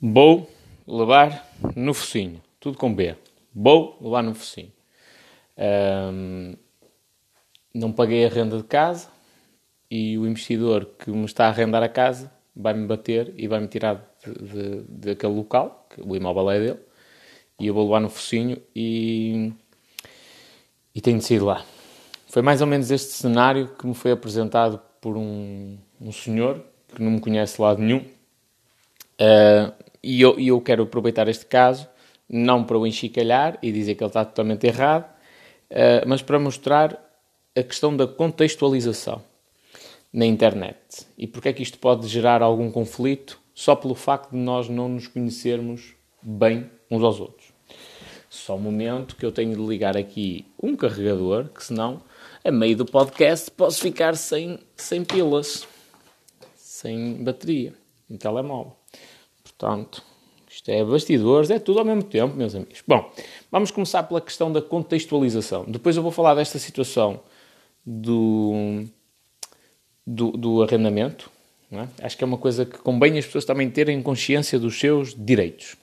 Vou levar no focinho. Tudo com B. Vou levar no focinho. Um, não paguei a renda de casa e o investidor que me está a arrendar a casa vai-me bater e vai-me tirar de, de, daquele local, que o imóvel é dele, e eu vou levar no focinho e, e tenho de sair lá. Foi mais ou menos este cenário que me foi apresentado por um, um senhor que não me conhece de lado nenhum. Uh, e eu, eu quero aproveitar este caso, não para o enchicalhar e dizer que ele está totalmente errado, uh, mas para mostrar a questão da contextualização na internet. E porque é que isto pode gerar algum conflito só pelo facto de nós não nos conhecermos bem uns aos outros. Só um momento que eu tenho de ligar aqui um carregador, que senão, a meio do podcast, posso ficar sem, sem pilas, sem bateria, em telemóvel. Portanto, isto é bastidores, é tudo ao mesmo tempo, meus amigos. Bom, vamos começar pela questão da contextualização. Depois eu vou falar desta situação do, do, do arrendamento. É? Acho que é uma coisa que convém as pessoas também terem consciência dos seus direitos.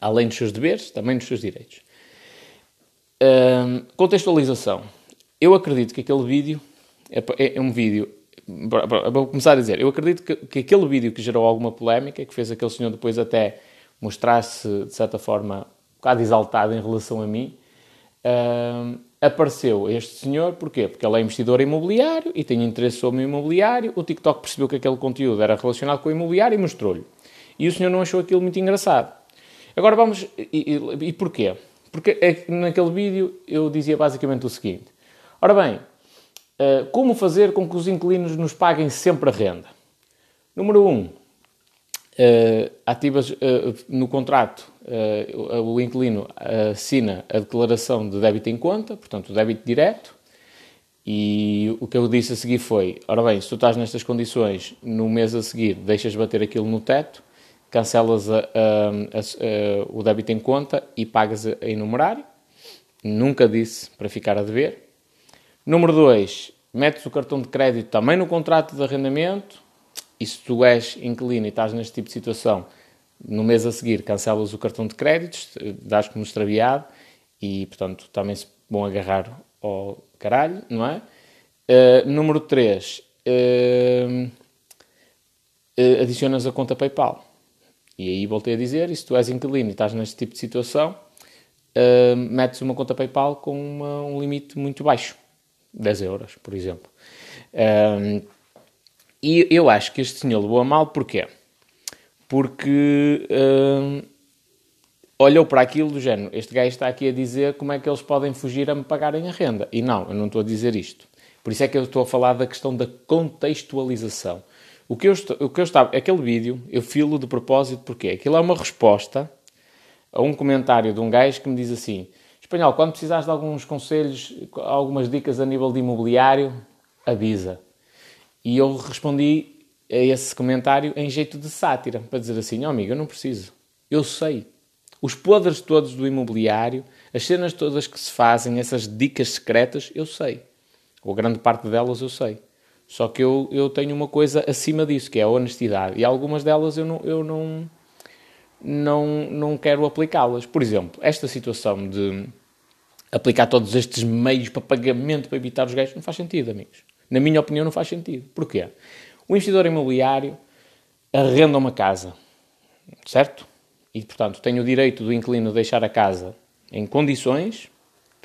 Além dos seus deveres, também dos seus direitos. contextualização. Eu acredito que aquele vídeo é, é, é um vídeo vou começar a dizer, eu acredito que, que, aquele vídeo que gerou alguma polémica, que fez aquele senhor depois até mostrar-se, de certa forma, um bocado exaltado em relação a mim, uh, apareceu este senhor, porquê? Porque ele é investidor imobiliário e tem interesse sobre o imobiliário, o TikTok percebeu que aquele conteúdo era relacionado com o imobiliário e mostrou-lhe. E o senhor não achou aquilo muito engraçado. Agora vamos... E, e, e porquê? Porque é naquele vídeo eu dizia basicamente o seguinte. Ora bem, como fazer com que os inquilinos nos paguem sempre a renda? Número 1. Um, uh, ativas uh, no contrato, o inquilino assina a declaração de débito em conta, portanto, o débito direto. E o que eu disse a seguir foi: ora bem, se tu estás nestas condições, no mês a seguir deixas bater aquilo no teto, cancelas a, a, a, o débito em conta e pagas em numerário. Nunca disse para ficar a dever. Número 2, metes o cartão de crédito também no contrato de arrendamento e se tu és inquilino e estás neste tipo de situação, no mês a seguir cancelas o cartão de créditos, dás como extraviado e, portanto, também se vão agarrar ao caralho, não é? Uh, número 3, uh, uh, adicionas a conta PayPal. E aí voltei a dizer, e se tu és inquilino e estás neste tipo de situação, metes uma conta PayPal com uma, um limite muito baixo. 10 euros, por exemplo. Um, e eu acho que este senhor levou a mal, porquê? Porque um, olhou para aquilo do género, este gajo está aqui a dizer como é que eles podem fugir a me pagarem a renda. E não, eu não estou a dizer isto. Por isso é que eu estou a falar da questão da contextualização. O que eu, estou, o que eu estava, aquele vídeo, eu filo de propósito porque aquilo é uma resposta a um comentário de um gajo que me diz assim: Espanhol, quando precisares de alguns conselhos, algumas dicas a nível de imobiliário, avisa. E eu respondi a esse comentário em jeito de sátira, para dizer assim: oh, amigo, eu não preciso. Eu sei. Os podres todos do imobiliário, as cenas todas que se fazem, essas dicas secretas, eu sei. Ou grande parte delas eu sei. Só que eu, eu tenho uma coisa acima disso, que é a honestidade. E algumas delas eu não, eu não, não, não quero aplicá-las. Por exemplo, esta situação de aplicar todos estes meios para pagamento para evitar os gajos não faz sentido, amigos. Na minha opinião, não faz sentido. Porquê? O investidor imobiliário arrenda uma casa, certo? E, portanto, tem o direito do inquilino deixar a casa em condições,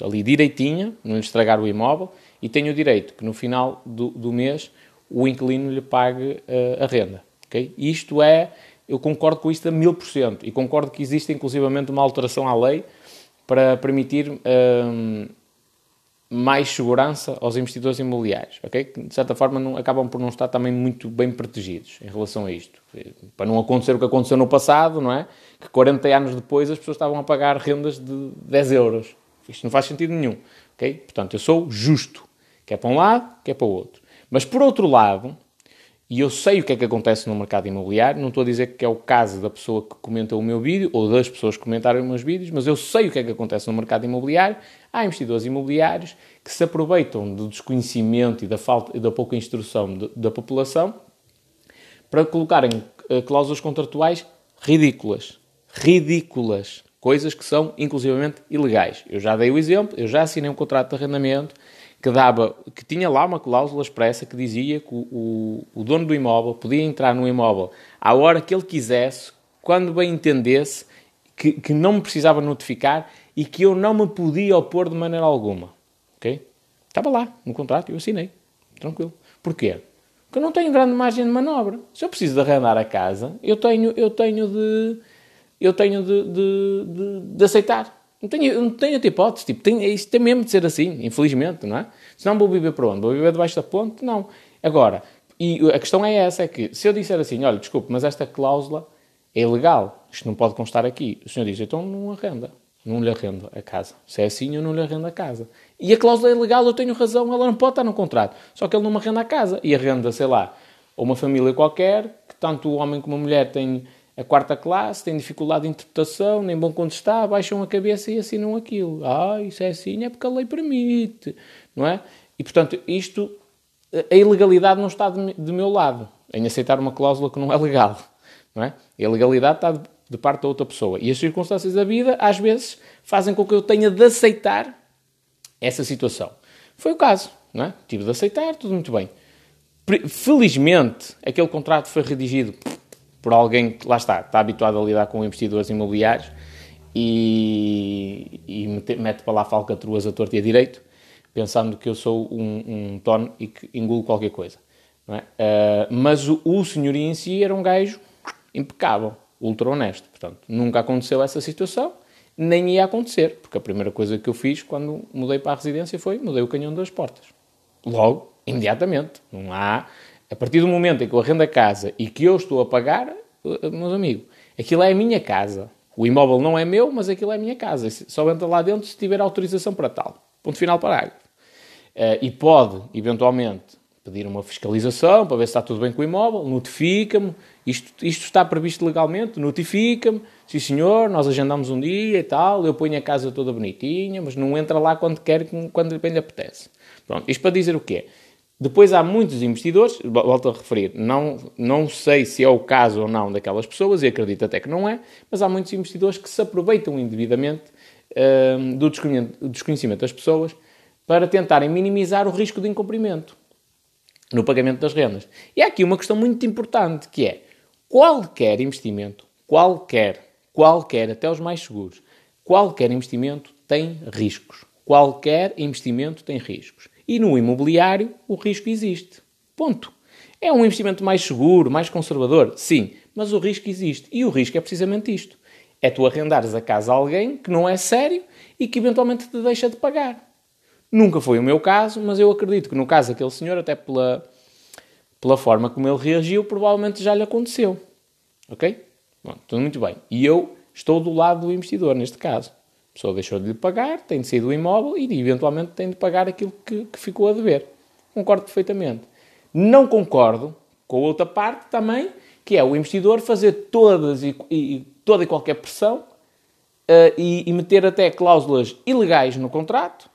ali direitinha, não lhe estragar o imóvel, e tem o direito que no final do, do mês o inquilino lhe pague uh, a renda. Okay? Isto é eu concordo com isto a mil por cento e concordo que existe inclusivamente uma alteração à lei para permitir hum, mais segurança aos investidores imobiliários, ok? Que, de certa forma não, acabam por não estar também muito bem protegidos em relação a isto. Para não acontecer o que aconteceu no passado, não é? Que 40 anos depois as pessoas estavam a pagar rendas de 10 euros. Isto não faz sentido nenhum, ok? Portanto, eu sou justo, quer para um lado, quer para o outro. Mas por outro lado, e eu sei o que é que acontece no mercado imobiliário, não estou a dizer que é o caso da pessoa que comenta o meu vídeo ou das pessoas que comentaram os meus vídeos, mas eu sei o que é que acontece no mercado imobiliário. Há investidores imobiliários que se aproveitam do desconhecimento e da, falta, da pouca instrução de, da população para colocarem uh, cláusulas contratuais ridículas. Ridículas. Coisas que são inclusivamente ilegais. Eu já dei o exemplo, eu já assinei um contrato de arrendamento que dava, que tinha lá uma cláusula expressa que dizia que o, o, o dono do imóvel podia entrar no imóvel à hora que ele quisesse, quando bem entendesse, que, que não me precisava notificar e que eu não me podia opor de maneira alguma. Ok? Estava lá no contrato, eu assinei. Tranquilo. Porquê? Porque eu não tenho grande margem de manobra. Se eu preciso de arrendar a casa, eu tenho, eu tenho de. Eu tenho de, de, de, de aceitar. Não tenho, não tenho outra hipótese. Tipo, tem, isto tem mesmo de ser assim, infelizmente, não é? Se não vou viver para onde? Vou viver debaixo da ponte? Não. Agora, e a questão é essa, é que se eu disser assim, olha, desculpe, mas esta cláusula é ilegal, isto não pode constar aqui. O senhor diz, então não arrenda. Não lhe arrendo a casa. Se é assim, eu não lhe arrendo a casa. E a cláusula é ilegal, eu tenho razão, ela não pode estar no contrato. Só que ele não me arrenda a casa. E arrenda, sei lá, a uma família qualquer, que tanto o homem como a mulher têm a quarta classe, têm dificuldade de interpretação, nem bom está, baixam a cabeça e assinam aquilo. Ah, isso é assim, é porque a lei permite, não é? E, portanto, isto, a ilegalidade não está de, de meu lado, em aceitar uma cláusula que não é legal, não é? A ilegalidade está de, de parte da outra pessoa. E as circunstâncias da vida, às vezes, fazem com que eu tenha de aceitar essa situação. Foi o caso, não é? Tive de aceitar, tudo muito bem. Felizmente, aquele contrato foi redigido por alguém que, lá está, está habituado a lidar com investidores imobiliários e, e mete, mete para lá falcatruas a torto e a direito, pensando que eu sou um, um tono e que engulo qualquer coisa. É? Uh, mas o, o senhorio em si era um gajo impecável, ultra honesto. Portanto, nunca aconteceu essa situação, nem ia acontecer, porque a primeira coisa que eu fiz quando mudei para a residência foi mudei o canhão das portas. Logo, imediatamente. Não há a partir do momento em que eu arrendo a casa e que eu estou a pagar, eh, meus amigos, aquilo é a minha casa. O imóvel não é meu, mas aquilo é a minha casa. Só entra lá dentro se tiver autorização para tal. Ponto final parágrafo. Uh, e pode, eventualmente, pedir uma fiscalização para ver se está tudo bem com o imóvel, notifica-me, isto, isto está previsto legalmente, notifica-me, sim senhor, nós agendamos um dia e tal, eu ponho a casa toda bonitinha, mas não entra lá quando quer, quando lhe apetece. Pronto, isto para dizer o quê? Depois há muitos investidores, volto a referir, não, não sei se é o caso ou não daquelas pessoas, e acredito até que não é, mas há muitos investidores que se aproveitam indevidamente uh, do desconhecimento das pessoas para tentarem minimizar o risco de incumprimento no pagamento das rendas. E há aqui uma questão muito importante que é qualquer investimento, qualquer, qualquer, até os mais seguros, qualquer investimento tem riscos. Qualquer investimento tem riscos. E no imobiliário o risco existe. Ponto. É um investimento mais seguro, mais conservador? Sim, mas o risco existe. E o risco é precisamente isto. É tu arrendares a casa a alguém que não é sério e que eventualmente te deixa de pagar. Nunca foi o meu caso, mas eu acredito que no caso daquele senhor, até pela, pela forma como ele reagiu, provavelmente já lhe aconteceu. Ok? Bom, tudo muito bem. E eu estou do lado do investidor, neste caso. A pessoa deixou de lhe pagar, tem de sair do imóvel e eventualmente tem de pagar aquilo que, que ficou a dever. Concordo perfeitamente. Não concordo com a outra parte também, que é o investidor fazer todas e, e toda e qualquer pressão uh, e, e, meter até cláusulas ilegais no contrato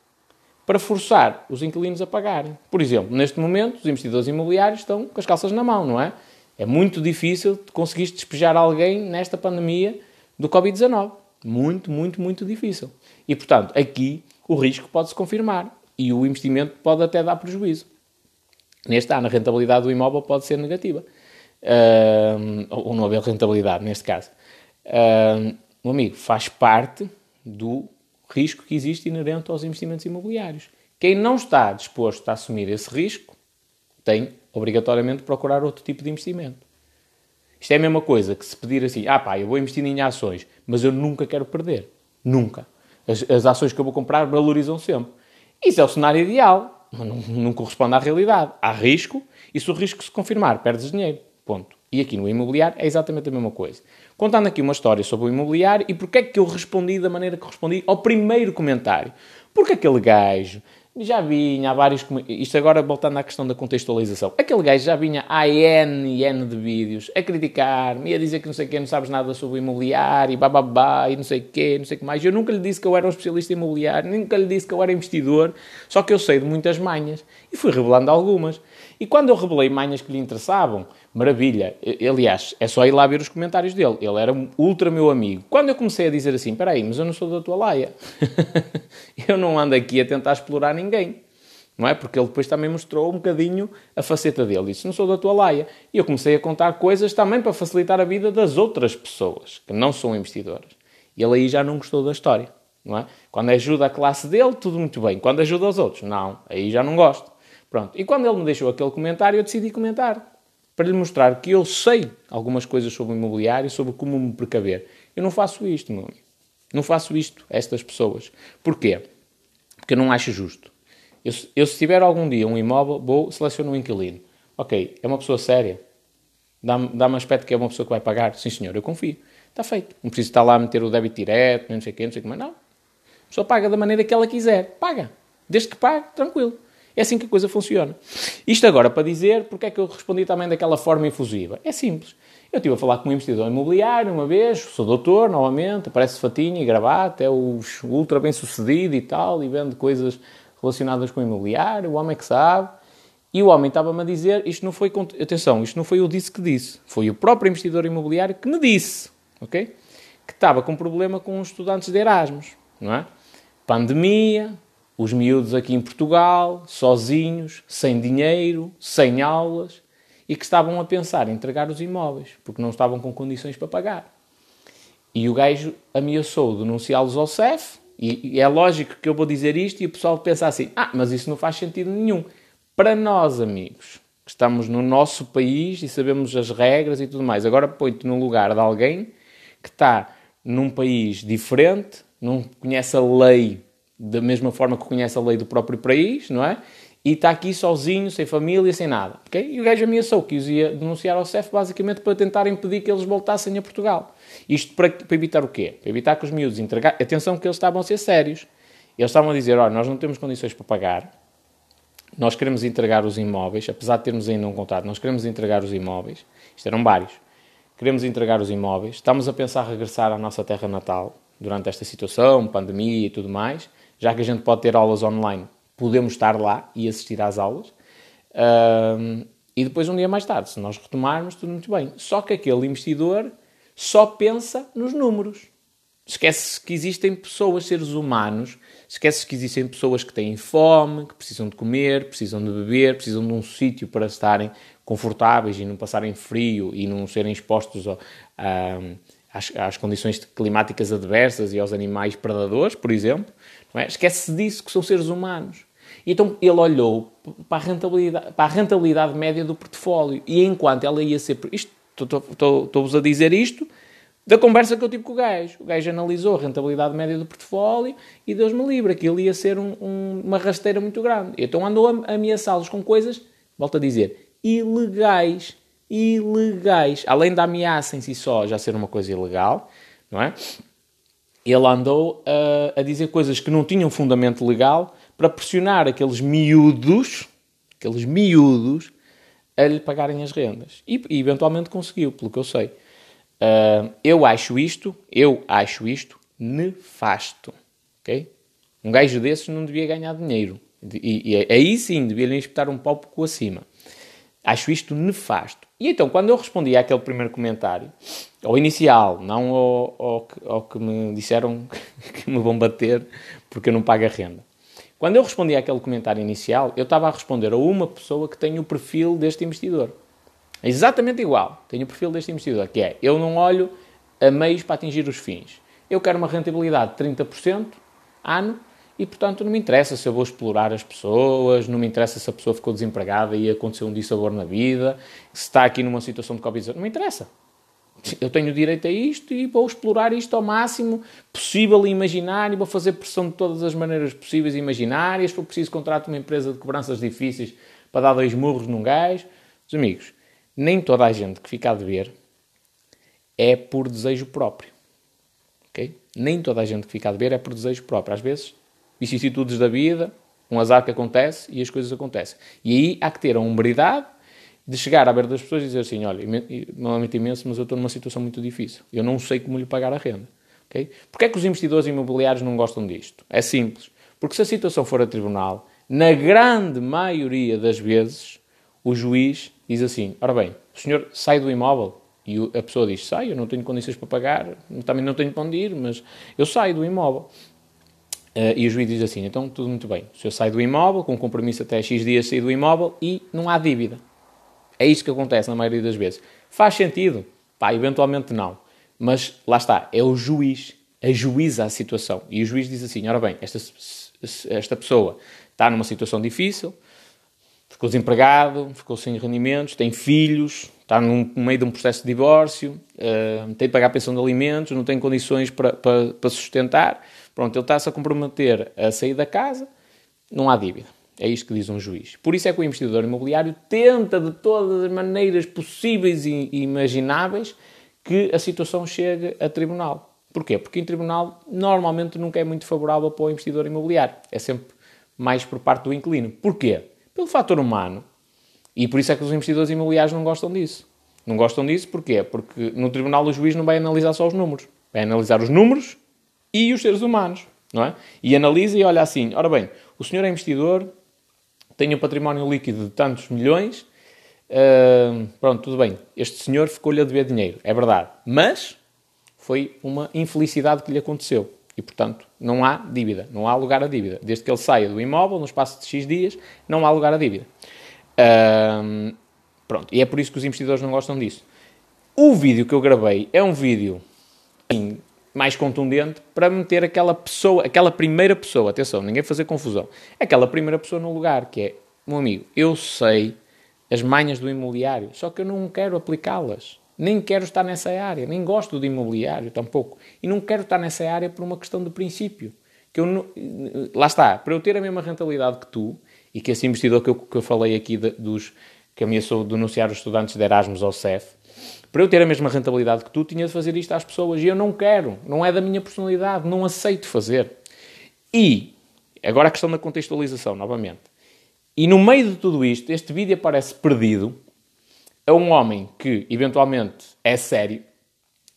para forçar os inquilinos a pagarem. Por exemplo, neste momento, os investidores imobiliários estão com as calças na mão, não é? É muito difícil conseguir despejar alguém nesta pandemia do Covid-19. Muito, muito, muito difícil. E, portanto, aqui o risco pode-se confirmar e o investimento pode até dar prejuízo. Neste ano, a rentabilidade do imóvel pode ser negativa. Uh, ou não haver rentabilidade, neste caso. Uh, meu amigo, faz parte do risco que existe inerente aos investimentos imobiliários. Quem não está disposto a assumir esse risco tem obrigatoriamente de procurar outro tipo de investimento. Isto é a mesma coisa que se pedir assim, ah pá, eu vou investir em ações, mas eu nunca quero perder. Nunca. As, as ações que eu vou comprar valorizam sempre. Isso é o cenário ideal, mas não, não corresponde à realidade. Há risco e se o risco se confirmar, perdes dinheiro. Ponto. E aqui no imobiliário é exatamente a mesma coisa. Contando aqui uma história sobre o imobiliário e porque é que eu respondi da maneira que respondi ao primeiro comentário. Porque aquele gajo já vinha há vários. Isto agora voltando à questão da contextualização. Aquele gajo já vinha há N e N de vídeos a criticar-me e a dizer que não sei o quê, não sabes nada sobre imobiliário e bababá e não sei o quê, não sei o que mais. Eu nunca lhe disse que eu era um especialista imobiliário, nunca lhe disse que eu era investidor, só que eu sei de muitas manhas e fui revelando algumas. E quando eu revelei manhas que lhe interessavam, maravilha. Aliás, é só ir lá ver os comentários dele. Ele era ultra meu amigo. Quando eu comecei a dizer assim, espera aí, mas eu não sou da tua laia. eu não ando aqui a tentar explorar ninguém. Não é? Porque ele depois também mostrou um bocadinho a faceta dele. Disse, não sou da tua laia. E eu comecei a contar coisas também para facilitar a vida das outras pessoas, que não são investidoras. E ele aí já não gostou da história. Não é? Quando ajuda a classe dele, tudo muito bem. Quando ajuda os outros, não. Aí já não gosto. Pronto. E quando ele me deixou aquele comentário, eu decidi comentar. Para lhe mostrar que eu sei algumas coisas sobre o imobiliário, sobre como me precaver. Eu não faço isto, meu amigo. Não faço isto a estas pessoas. Porquê? Porque eu não acho justo. Eu, eu, se tiver algum dia um imóvel, vou selecionar um inquilino. Ok, é uma pessoa séria. Dá-me dá aspecto que é uma pessoa que vai pagar. Sim, senhor, eu confio. Está feito. Não preciso estar lá a meter o débito direto, não sei o quê, não sei o que, mas não. A pessoa paga da maneira que ela quiser. Paga. Desde que pague, tranquilo. É assim que a coisa funciona. Isto agora para dizer porque é que eu respondi também daquela forma infusiva. É simples. Eu estive a falar com um investidor imobiliário uma vez, sou doutor novamente, aparece fatinho e gravata, é o ultra bem sucedido e tal, e vende coisas relacionadas com o imobiliário, o homem é que sabe. E o homem estava-me a dizer, isto não foi, atenção, isto não foi eu disse que disse, foi o próprio investidor imobiliário que me disse, ok? Que estava com problema com os estudantes de Erasmus, não é? Pandemia, os miúdos aqui em Portugal, sozinhos, sem dinheiro, sem aulas, e que estavam a pensar em entregar os imóveis, porque não estavam com condições para pagar. E o gajo ameaçou denunciá-los ao CEF, e, é lógico que eu vou dizer isto e o pessoal pensa assim: ah, mas isso não faz sentido nenhum. Para nós, amigos, que estamos no nosso país e sabemos as regras e tudo mais, agora põe-te no lugar de alguém que está num país diferente, não conhece a lei da mesma forma que conhece a lei do próprio país, não é? E está aqui sozinho, sem família, sem nada. Okay? E o gajo ameaçou que os ia denunciar ao CEF basicamente para tentar impedir que eles voltassem a Portugal. Isto para, para evitar o quê? Para evitar que os miúdos entregassem. Atenção, que eles estavam a ser sérios. Eles estavam a dizer: olha, nós não temos condições para pagar, nós queremos entregar os imóveis, apesar de termos ainda um contrato, nós queremos entregar os imóveis. Isto eram vários. Queremos entregar os imóveis, estamos a pensar regressar à nossa terra natal durante esta situação, pandemia e tudo mais já que a gente pode ter aulas online, podemos estar lá e assistir às aulas. E depois, um dia mais tarde, se nós retomarmos, tudo muito bem. Só que aquele investidor só pensa nos números. Esquece que existem pessoas, seres humanos, esquece que existem pessoas que têm fome, que precisam de comer, precisam de beber, precisam de um sítio para estarem confortáveis e não passarem frio e não serem expostos a, a, às, às, condições climáticas adversas e aos animais predadores, por exemplo. É? Esquece-se disso, que são seres humanos. Então ele olhou para a rentabilidade, para a rentabilidade média do portfólio e enquanto ela ia ser. Estou-vos a dizer isto da conversa que eu tive com o gajo. O gajo analisou a rentabilidade média do portfólio e Deus-me livre, aquilo ia ser um, um, uma rasteira muito grande. Então andou a ameaçá-los com coisas, volto a dizer, ilegais. Ilegais. Além da ameaça em si só já ser uma coisa ilegal, não é? Ele andou a, a dizer coisas que não tinham fundamento legal para pressionar aqueles miúdos, aqueles miúdos, a lhe pagarem as rendas. E, e eventualmente conseguiu, pelo que eu sei. Uh, eu acho isto, eu acho isto nefasto. ok? Um gajo desses não devia ganhar dinheiro. E, e aí sim devia lhe espetar um pouco acima. Acho isto nefasto. E então, quando eu respondi àquele primeiro comentário, ao inicial, não ao, ao, ao, que me disseram que me vão bater porque eu não pago a renda. Quando eu respondi àquele comentário inicial, eu estava a responder a uma pessoa que tem o perfil deste investidor. É exatamente igual. Tenho o perfil deste investidor, que é, eu não olho a meios para atingir os fins. Eu quero uma rentabilidade de 30% ano e, portanto, não me interessa se eu vou explorar as pessoas, não me interessa se a pessoa ficou desempregada e aconteceu um dissabor na vida, se está aqui numa situação de Covid. Não me interessa. Eu tenho direito a isto e vou explorar isto ao máximo possível e imaginar e vou fazer pressão de todas as maneiras possíveis e imaginárias. Se for preciso, contrato uma empresa de cobranças difíceis para dar dois murros num gajo. Os amigos, nem toda a gente que fica a dever é por desejo próprio. Okay? Nem toda a gente que fica a dever é por desejo próprio. Às vezes vicissitudes da vida, um azar que acontece e as coisas acontecem. E aí há que ter a humbridade de chegar à beira das pessoas e dizer assim: olha, normalmente imenso, mas eu estou numa situação muito difícil. Eu não sei como lhe pagar a renda. Okay? Porquê é que os investidores imobiliários não gostam disto? É simples. Porque se a situação for a tribunal, na grande maioria das vezes, o juiz diz assim: ora bem, o senhor sai do imóvel? E a pessoa diz: sai, eu não tenho condições para pagar, também não tenho para onde ir, mas eu saio do imóvel. Uh, e o juiz diz assim: então tudo muito bem, o senhor sai do imóvel, com compromisso até X dias sair do imóvel e não há dívida. É isto que acontece na maioria das vezes. Faz sentido? Pá, eventualmente não. Mas lá está, é o juiz, ajuiza a situação. E o juiz diz assim: ora bem, esta, esta pessoa está numa situação difícil, ficou desempregado, ficou sem rendimentos, tem filhos, está no meio de um processo de divórcio, uh, tem de pagar a pensão de alimentos, não tem condições para, para, para sustentar. Pronto, ele está-se a comprometer a sair da casa, não há dívida. É isto que diz um juiz. Por isso é que o investidor imobiliário tenta de todas as maneiras possíveis e imagináveis que a situação chegue a tribunal. Porquê? Porque em tribunal normalmente nunca é muito favorável para o investidor imobiliário. É sempre mais por parte do inquilino. Porquê? Pelo fator humano. E por isso é que os investidores imobiliários não gostam disso. Não gostam disso porquê? Porque no tribunal o juiz não vai analisar só os números. Vai analisar os números e os seres humanos. Não é? E analisa e olha assim: ora bem, o senhor é investidor, tem um património líquido de tantos milhões. Uh, pronto, tudo bem. Este senhor ficou-lhe a dever dinheiro, é verdade. Mas foi uma infelicidade que lhe aconteceu. E, portanto, não há dívida, não há lugar a dívida. Desde que ele saia do imóvel, no espaço de X dias, não há lugar a dívida. Uh, pronto, e é por isso que os investidores não gostam disso. O vídeo que eu gravei é um vídeo assim, mais contundente para meter aquela pessoa, aquela primeira pessoa, atenção, ninguém fazer confusão, aquela primeira pessoa no lugar, que é, meu amigo, eu sei as manhas do imobiliário, só que eu não quero aplicá-las. Nem quero estar nessa área, nem gosto de imobiliário tampouco. E não quero estar nessa área por uma questão de princípio. Que eu não, lá está, para eu ter a mesma rentabilidade que tu, e que esse investidor que eu, que eu falei aqui de, dos que ameaçou denunciar os estudantes de Erasmus ao CEF, para eu ter a mesma rentabilidade que tu, tinha de fazer isto às pessoas. E eu não quero, não é da minha personalidade, não aceito fazer. E, agora a questão da contextualização, novamente. E no meio de tudo isto, este vídeo aparece perdido a um homem que, eventualmente, é sério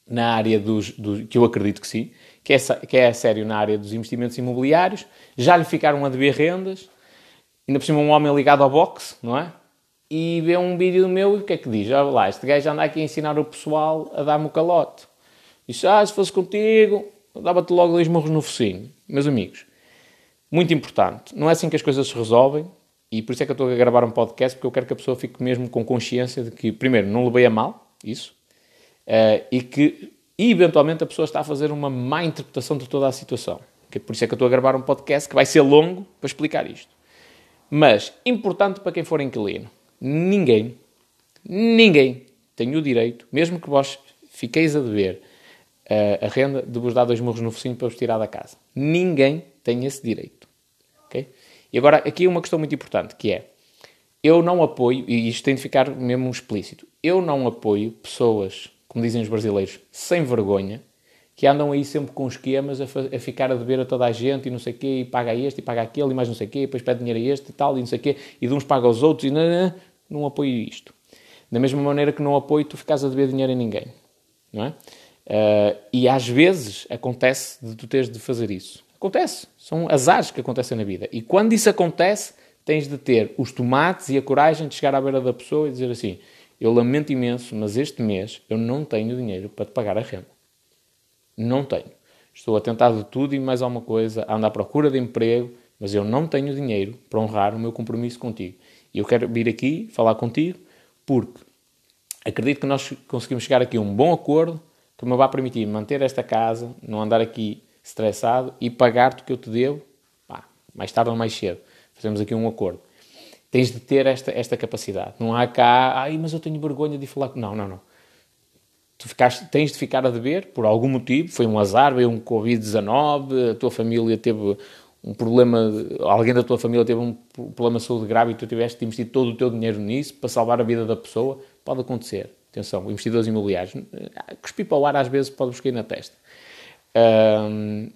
na área dos, que eu acredito que sim, que é, que é sério na área dos investimentos imobiliários, já lhe ficaram a dever rendas, ainda por cima um homem ligado ao boxe, não é? E vê um vídeo meu e o que é que diz? Olha lá, este gajo anda aqui a ensinar o pessoal a dar-me o calote. Diz, ah, se fosse contigo, dava-te logo dois morros no focinho. Meus amigos, muito importante, não é assim que as coisas se resolvem e por isso é que eu estou a gravar um podcast, porque eu quero que a pessoa fique mesmo com consciência de que, primeiro, não levei a mal, isso, uh, e que, eventualmente, a pessoa está a fazer uma má interpretação de toda a situação. Que, por isso é que eu estou a gravar um podcast que vai ser longo para explicar isto. Mas, importante para quem for inquilino, ninguém, ninguém tem o direito, mesmo que vós fiqueis a dever uh, a renda, de vos dar dois murros no focinho para vos tirar da casa. Ninguém tem esse direito. Okay? E agora, aqui uma questão muito importante, que é, eu não apoio, e isto tem de ficar mesmo explícito, eu não apoio pessoas, como dizem os brasileiros, sem vergonha, que andam aí sempre com esquemas a, a, ficar a dever a toda a gente e não sei o quê, e paga este e paga aquele e mais não sei o quê, e depois pede dinheiro a este e tal e não sei o quê, e de uns paga aos outros e não, não, não apoio isto. Da mesma maneira que não apoio tu ficares a dever dinheiro a ninguém. Não é? Uh, e às vezes acontece de tu teres de fazer isso. Acontece. São azares que acontecem na vida. E quando isso acontece, tens de ter os tomates e a coragem de chegar à beira da pessoa e dizer assim: Eu lamento imenso, mas este mês eu não tenho dinheiro para te pagar a renda. Não tenho. Estou a tentar de tudo e mais alguma coisa, ando à procura de emprego, mas eu não tenho dinheiro para honrar o meu compromisso contigo. E eu quero vir aqui falar contigo porque acredito que nós conseguimos chegar aqui a um bom acordo que me vai permitir manter esta casa, não andar aqui estressado e pagar-te o que eu te devo, pá, mais tarde ou mais cedo. Fazemos aqui um acordo. Tens de ter esta, esta capacidade. Não há cá, ai, mas eu tenho vergonha de falar. Não, não, não. Tu ficaste, tens de ficar a dever por algum motivo. Foi um azar, veio um Covid-19, a tua família teve um problema, alguém da tua família teve um problema de saúde grave e tu tiveste de investir todo o teu dinheiro nisso para salvar a vida da pessoa, pode acontecer. Atenção, investidores imobiliários. Cuspir para o ar às vezes pode-vos cair na testa. Um,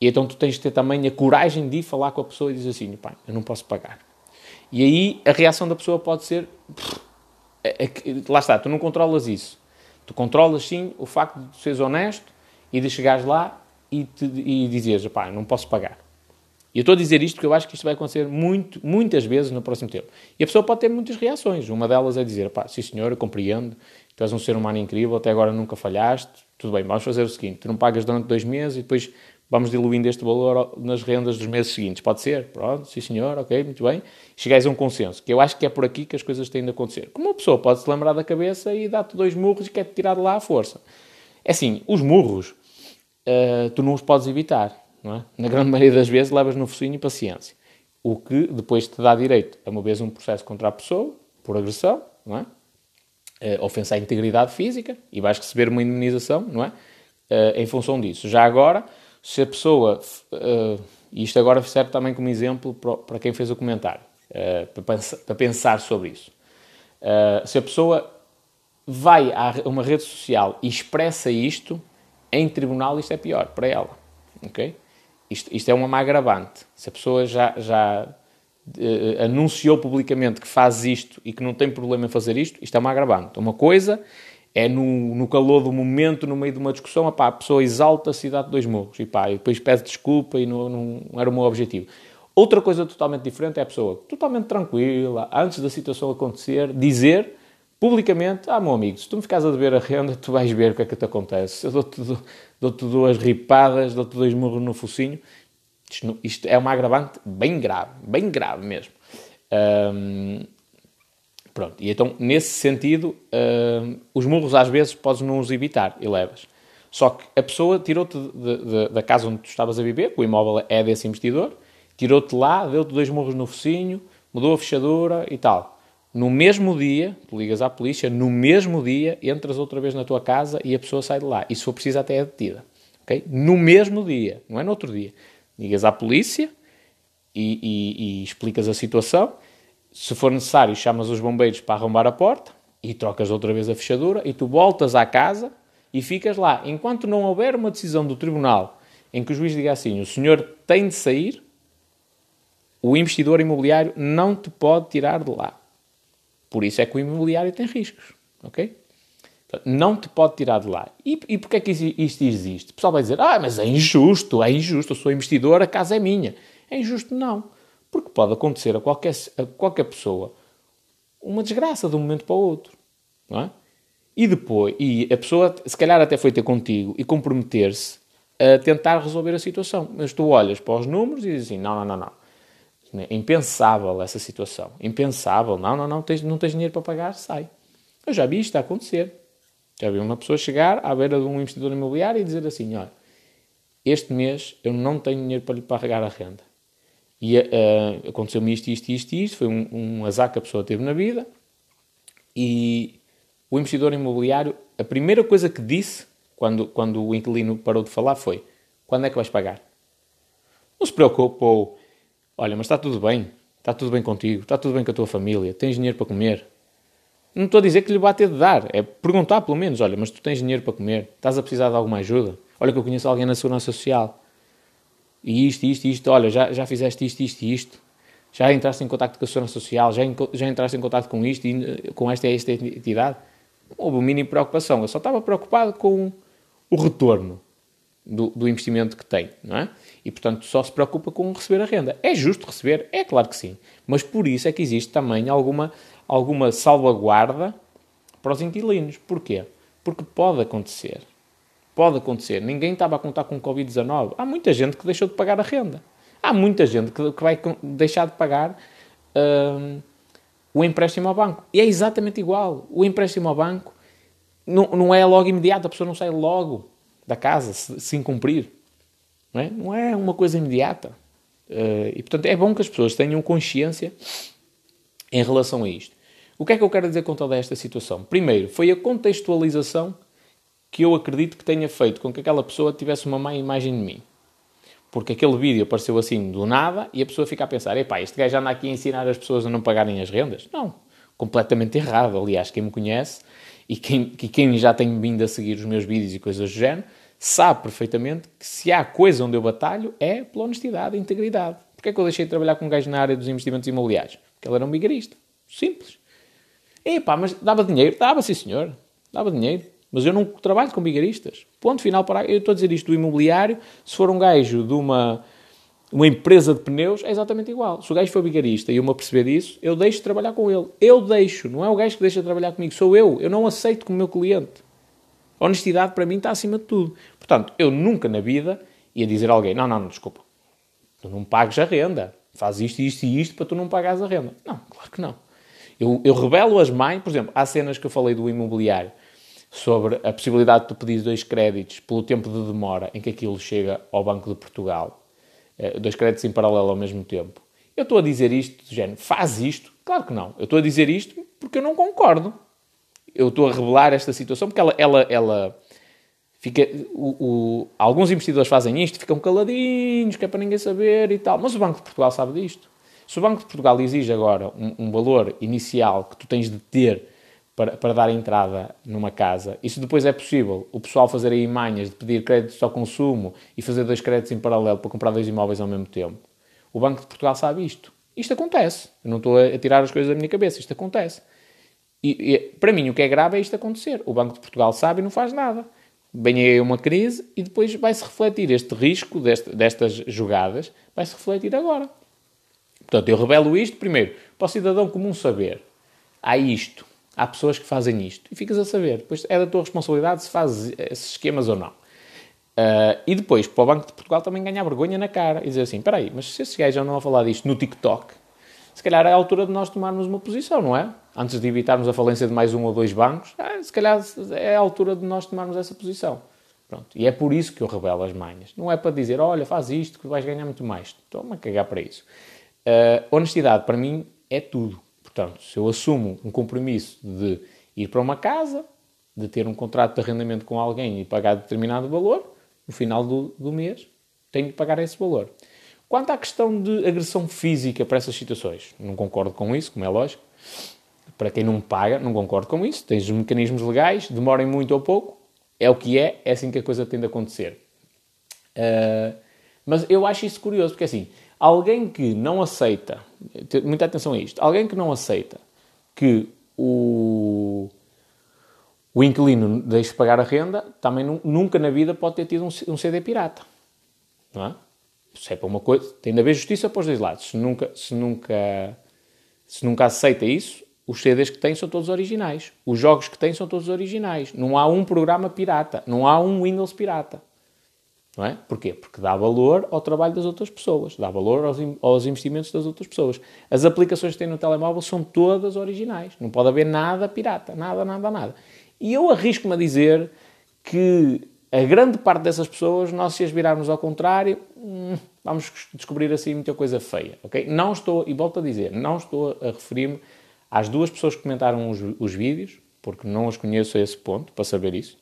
e então tu tens de ter também a coragem de ir falar com a pessoa e dizer assim, pai, eu não posso pagar. E aí a reação da pessoa pode ser, é, é, lá está, tu não controlas isso. Tu controlas sim o facto de seres honesto e de chegares lá e, te, e dizeres, pá, não posso pagar E eu estou a dizer isto porque eu acho que isto vai acontecer muito, muitas vezes no próximo tempo. E a pessoa pode ter muitas reações. Uma delas é dizer, pá, sim senhor, eu compreendo, tu és um ser humano incrível, até agora nunca falhaste, tudo bem, vamos fazer o seguinte, tu não pagas durante dois meses e depois vamos diluindo este valor nas rendas dos meses seguintes. Pode ser? Pronto, sim senhor, ok, muito bem. Chegáis a um consenso, que eu acho que é por aqui que as coisas têm de acontecer. Como uma pessoa pode se lembrar da cabeça e dá-te dois murros e quer-te tirar de lá à força. É assim, os murros, uh, tu não os podes evitar, é? Na grande maioria das vezes levas no focinho e paciência. O que depois te dá direito a uma vez um processo contra a pessoa, por agressão, não é? Uh, ofensa à integridade física, e vais receber uma indemnização, não é? Uh, em função disso. Já agora, se a pessoa, uh, e isto agora serve também como exemplo para quem fez o comentário, para, pensar, para, pensar, sobre isso. Se a pessoa vai a uma rede social e expressa isto, em tribunal isto é pior para ela. ok? Isto, isto é uma agravante. Se a pessoa já, já anunciou publicamente que faz isto e que não tem problema em fazer isto, isto é uma agravante. Uma coisa é no, no calor do momento, no meio de uma discussão, opá, a pessoa exalta-se e dá-te dois morros, e, pá, e depois pede desculpa e não, não, era o meu objetivo. Outra coisa totalmente diferente é a pessoa totalmente tranquila, antes da situação acontecer, dizer publicamente, ah, meu amigo, se tu me ficares a dever a renda, tu vais ver o que é que te acontece. Eu dou-te dou duas ripadas, dou-te dois morros no focinho. Isto, isto, é uma agravante bem grave, bem grave mesmo. Um, Pronto, e então, nesse sentido, uh, os murros às vezes podes não os evitar e levas. Só que a pessoa tirou-te da casa onde tu estavas a viver, o imóvel é desse investidor, tirou-te lá, deu-te dois murros no focinho, mudou a fechadura e tal. No mesmo dia, tu ligas à polícia, no mesmo dia entras outra vez na tua casa e a pessoa sai de lá. E se for preciso até é detida. Okay? No mesmo dia, não é no outro dia. Ligas à polícia e, e, e explicas a situação se for necessário, chamas os bombeiros para arrombar a porta e trocas outra vez a fechadura e tu voltas à casa e ficas lá. Enquanto não houver uma decisão do tribunal em que o juiz diga assim: o senhor tem de sair, o investidor imobiliário não te pode tirar de lá. Por isso é que o imobiliário tem riscos, ok? Não te pode tirar de lá. E, e porquê é que isto existe? O pessoal vai dizer, ah, mas é injusto, é injusto, eu sou investidor, a casa é minha. É injusto, não. Porque pode acontecer a qualquer, a qualquer pessoa uma desgraça de um momento para o outro. Não é? E depois, e a pessoa se calhar até foi ter contigo e comprometer-se a tentar resolver a situação. Mas tu olhas para os números e dizes assim: não, não, não, não. É impensável essa situação. Impensável. Não, não, não. Tens, não tens dinheiro para pagar, sai. Eu já vi isto a acontecer. Já vi uma pessoa chegar à beira de um investidor imobiliário e dizer assim: olha, este mês eu não tenho dinheiro para lhe pagar a renda. E uh, aconteceu-me isto, isto, isto, isto. Foi um, um azar que a pessoa teve na vida. E o investidor imobiliário, a primeira coisa que disse, quando, quando o inquilino parou de falar, foi: Quando é que vais pagar? Não se preocupou. Olha, mas está tudo bem. Está tudo bem contigo. Está tudo bem com a tua família. Tens dinheiro para comer. Não estou a dizer que lhe vai ter de dar. É perguntar, pelo menos: Olha, mas tu tens dinheiro para comer? Estás a precisar de alguma ajuda? Olha que eu conheço alguém na Segurança Social e isto, isto, isto, olha, já, já fizeste isto, isto e isto, já entraste em contato com a Segurança Social, já, já entraste em contato com isto, e, com esta e esta entidade. Houve um mínimo preocupação, eu só estava preocupado com o retorno do, do, investimento que tem, não é? E, portanto, só se preocupa com receber a renda. É justo receber? É claro que sim. Mas por isso é que existe também alguma, alguma salvaguarda para os inquilinos. Porquê? Porque pode acontecer Pode acontecer. Ninguém estava a contar com Covid-19. Há muita gente que deixou de pagar a renda. Há muita gente que, vai deixar de pagar uh, o empréstimo ao banco. E é exatamente igual. O empréstimo ao banco não, não é logo imediato. A pessoa não sai logo da casa se, se incumprir. Não é? não é uma coisa imediata. Uh, e, portanto, é bom que as pessoas tenham consciência em relação a isto. O que é que eu quero dizer com toda esta situação? Primeiro, foi a contextualização que eu acredito que tenha feito com que aquela pessoa tivesse uma má imagem de mim. Porque aquele vídeo apareceu assim do nada e a pessoa fica a pensar: epá, este gajo anda aqui a ensinar as pessoas a não pagarem as rendas? Não, completamente errado. Aliás, quem me conhece e quem, quem já tem vindo a seguir os meus vídeos e coisas do género sabe perfeitamente que se há coisa onde eu batalho é pela honestidade integridade. Porquê é que eu deixei de trabalhar com um gajo na área dos investimentos imobiliários? Porque ele era um bigarista. Simples. Epá, mas dava dinheiro? Dava, sim senhor. Dava dinheiro. Mas eu não trabalho com bigaristas. Ponto final para. Eu estou a dizer isto do imobiliário. Se for um gajo de uma, uma empresa de pneus é exatamente igual. Se o gajo for vigarista e eu me aperceber disso, eu deixo de trabalhar com ele. Eu deixo, não é o gajo que deixa de trabalhar comigo, sou eu. Eu não aceito como meu cliente. Honestidade para mim está acima de tudo. Portanto, eu nunca na vida ia dizer a alguém: não, não, não, desculpa, tu não pagues a renda, faz isto, isto e isto para tu não pagares a renda. Não, claro que não. Eu, eu revelo as mães, por exemplo, há cenas que eu falei do imobiliário sobre a possibilidade de tu pedir dois créditos pelo tempo de demora em que aquilo chega ao Banco de Portugal, eh, dois créditos em paralelo ao mesmo tempo. Eu estou a dizer isto, do género, faz isto? Claro que não. Eu estou a dizer isto porque eu não concordo. Eu estou a revelar esta situação porque ela, ela, ela fica. O, o, alguns investidores fazem isto, ficam caladinhos, que é para ninguém saber e tal. Mas o Banco de Portugal sabe disto. Se o Banco de Portugal exige agora um, um valor inicial que tu tens de ter para, para dar entrada numa casa. Isso depois é possível o pessoal fazer aí manhas de pedir créditos ao consumo e fazer dois créditos em paralelo para comprar dois imóveis ao mesmo tempo. O Banco de Portugal sabe isto. Isto acontece. Eu não estou a tirar as coisas da minha cabeça. Isto acontece. E, e, para mim, o que é grave é isto acontecer. O Banco de Portugal sabe e não faz nada. Vem aí uma crise e depois vai-se refletir este risco deste, destas jogadas, vai-se refletir agora. Portanto, eu revelo isto, primeiro, para o cidadão comum saber. Há isto. Há pessoas que fazem isto. E ficas a saber. Depois é da tua responsabilidade se fazes esses esquemas ou não. Uh, e depois, para o Banco de Portugal também ganhar vergonha na cara e dizer assim: espera aí, mas se esses gajos não a falar disto no TikTok, se calhar é a altura de nós tomarmos uma posição, não é? Antes de evitarmos a falência de mais um ou dois bancos, ah, se calhar é a altura de nós tomarmos essa posição. Pronto. E é por isso que eu revelo as manhas. Não é para dizer, olha, faz isto que vais ganhar muito mais. Toma a cagar para isso. Uh, honestidade, para mim, é tudo. Portanto, se eu assumo um compromisso de ir para uma casa, de ter um contrato de arrendamento com alguém e pagar determinado valor, no final do, do mês tenho que pagar esse valor. Quanto à questão de agressão física para essas situações, não concordo com isso, como é lógico. Para quem não paga, não concordo com isso. Tens os mecanismos legais, demorem muito ou pouco, é o que é, é assim que a coisa tende a acontecer. Uh, mas eu acho isso curioso, porque assim, Alguém que não aceita, muita atenção a isto, alguém que não aceita que o, o inquilino deixe pagar a renda, também nunca na vida pode ter tido um, um CD pirata. Não é? Se é para uma coisa, tem de haver justiça para os dois lados. Se nunca, se nunca, se nunca aceita isso, os CDs que tem são todos originais. Os jogos que tem são todos originais. Não há um programa pirata. Não há um Windows pirata. Não é? Porquê? Porque dá valor ao trabalho das outras pessoas, dá valor aos, aos investimentos das outras pessoas. As aplicações que tem no telemóvel são todas originais, não pode haver nada pirata, nada, nada, nada. E eu arrisco-me a dizer que a grande parte dessas pessoas, nós se as virarmos ao contrário, hum, vamos descobrir assim muita coisa feia, ok? Não estou, e volto a dizer, não estou a referir-me às duas pessoas que comentaram os, os vídeos, porque não as conheço a esse ponto, para saber isso.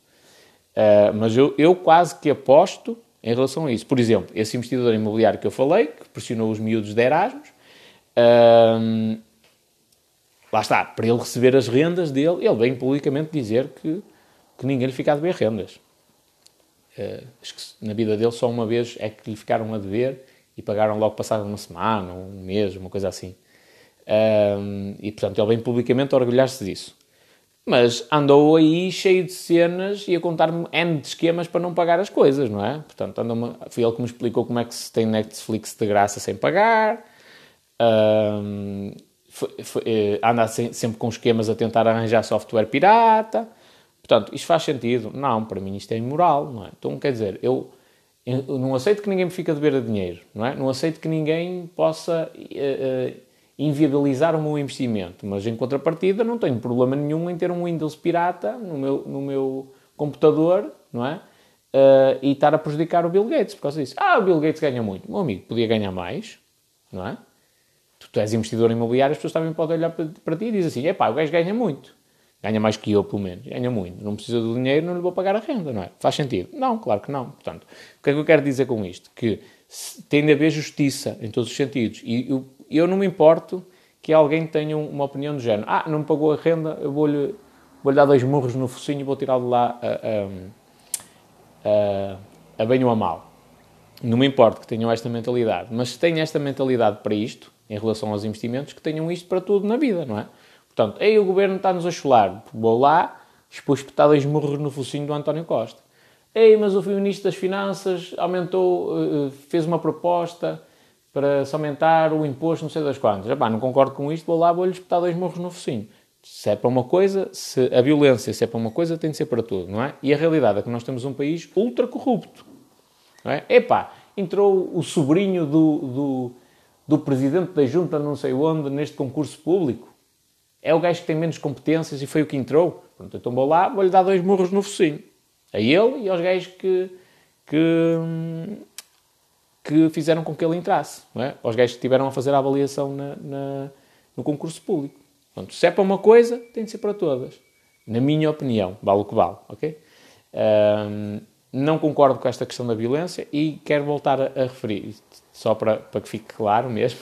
Uh, mas eu, eu quase que aposto em relação a isso. Por exemplo, esse investidor imobiliário que eu falei, que pressionou os miúdos de Erasmus, hum, lá está, para ele receber as rendas dele, ele vem publicamente dizer que, que ninguém lhe fica a dever rendas. Que na vida dele só uma vez é que lhe ficaram a dever e pagaram logo passado uma semana, um mês, uma coisa assim. E portanto ele vem publicamente a orgulhar-se disso mas andou aí cheio de cenas e a contar-me N de esquemas para não pagar as coisas, não é? Portanto, andou foi ele que me explicou como é que se tem Netflix de graça sem pagar, um, foi, foi, eh, anda sempre com esquemas a tentar arranjar software pirata. Portanto, isto faz sentido? Não, para mim isto é imoral, não é? Então, quer dizer, eu, eu não aceito que ninguém me fique a dever a dinheiro, não é? Não aceito que ninguém possa... Uh, uh, inviabilizar o meu investimento, mas em contrapartida não tenho problema nenhum em ter um Windows pirata no meu, no meu computador, não é? Uh, e estar a prejudicar o Bill Gates por causa disso. Ah, o Bill Gates ganha muito. Meu amigo, podia ganhar mais, não é? Tu, tu és investidor imobiliário, as pessoas também podem olhar para, para ti e dizer assim: é pá, o gajo ganha muito. Ganha mais que eu, pelo menos. Ganha muito. Não precisa do dinheiro, não lhe vou pagar a renda, não é? Faz sentido? Não, claro que não. Portanto, o que é que eu quero dizer com isto? Que tem de haver justiça em todos os sentidos. E eu, eu não me importo que alguém tenha uma opinião do género. Ah, não me pagou a renda, eu vou-lhe vou dar dois murros no focinho e vou tirá-lo de lá a, a, a, a bem ou a mal. Não me importa que tenham esta mentalidade, mas se têm esta mentalidade para isto, em relação aos investimentos, que tenham isto para tudo na vida, não é? Portanto, ei, o governo está-nos a chular, vou lá, expus espetar dois murros no focinho do António Costa. Ei, mas o Ministro das Finanças aumentou, eh, eh, fez uma proposta para se aumentar o imposto, não sei das quantas. Epá, não concordo com isto, vou lá, vou-lhe espetar dois morros no focinho. Se é para uma coisa, se a violência, se é para uma coisa, tem de ser para tudo, não é? E a realidade é que nós temos um país ultra corrupto. Não é? Epá, entrou o sobrinho do, do, do presidente da junta não sei onde neste concurso público. É o gajo que tem menos competências e foi o que entrou. Pronto, então vou lá, vou-lhe dar dois morros no focinho. A ele e aos gajos que, que, que fizeram com que ele entrasse. Não é? Aos gajos que tiveram a fazer a avaliação na, na, no concurso público. Pronto, se é para uma coisa, tem de ser para todas. Na minha opinião, vale o que vale, ok? Um, não concordo com esta questão da violência e quero voltar a, a referir, só para, para que fique claro mesmo,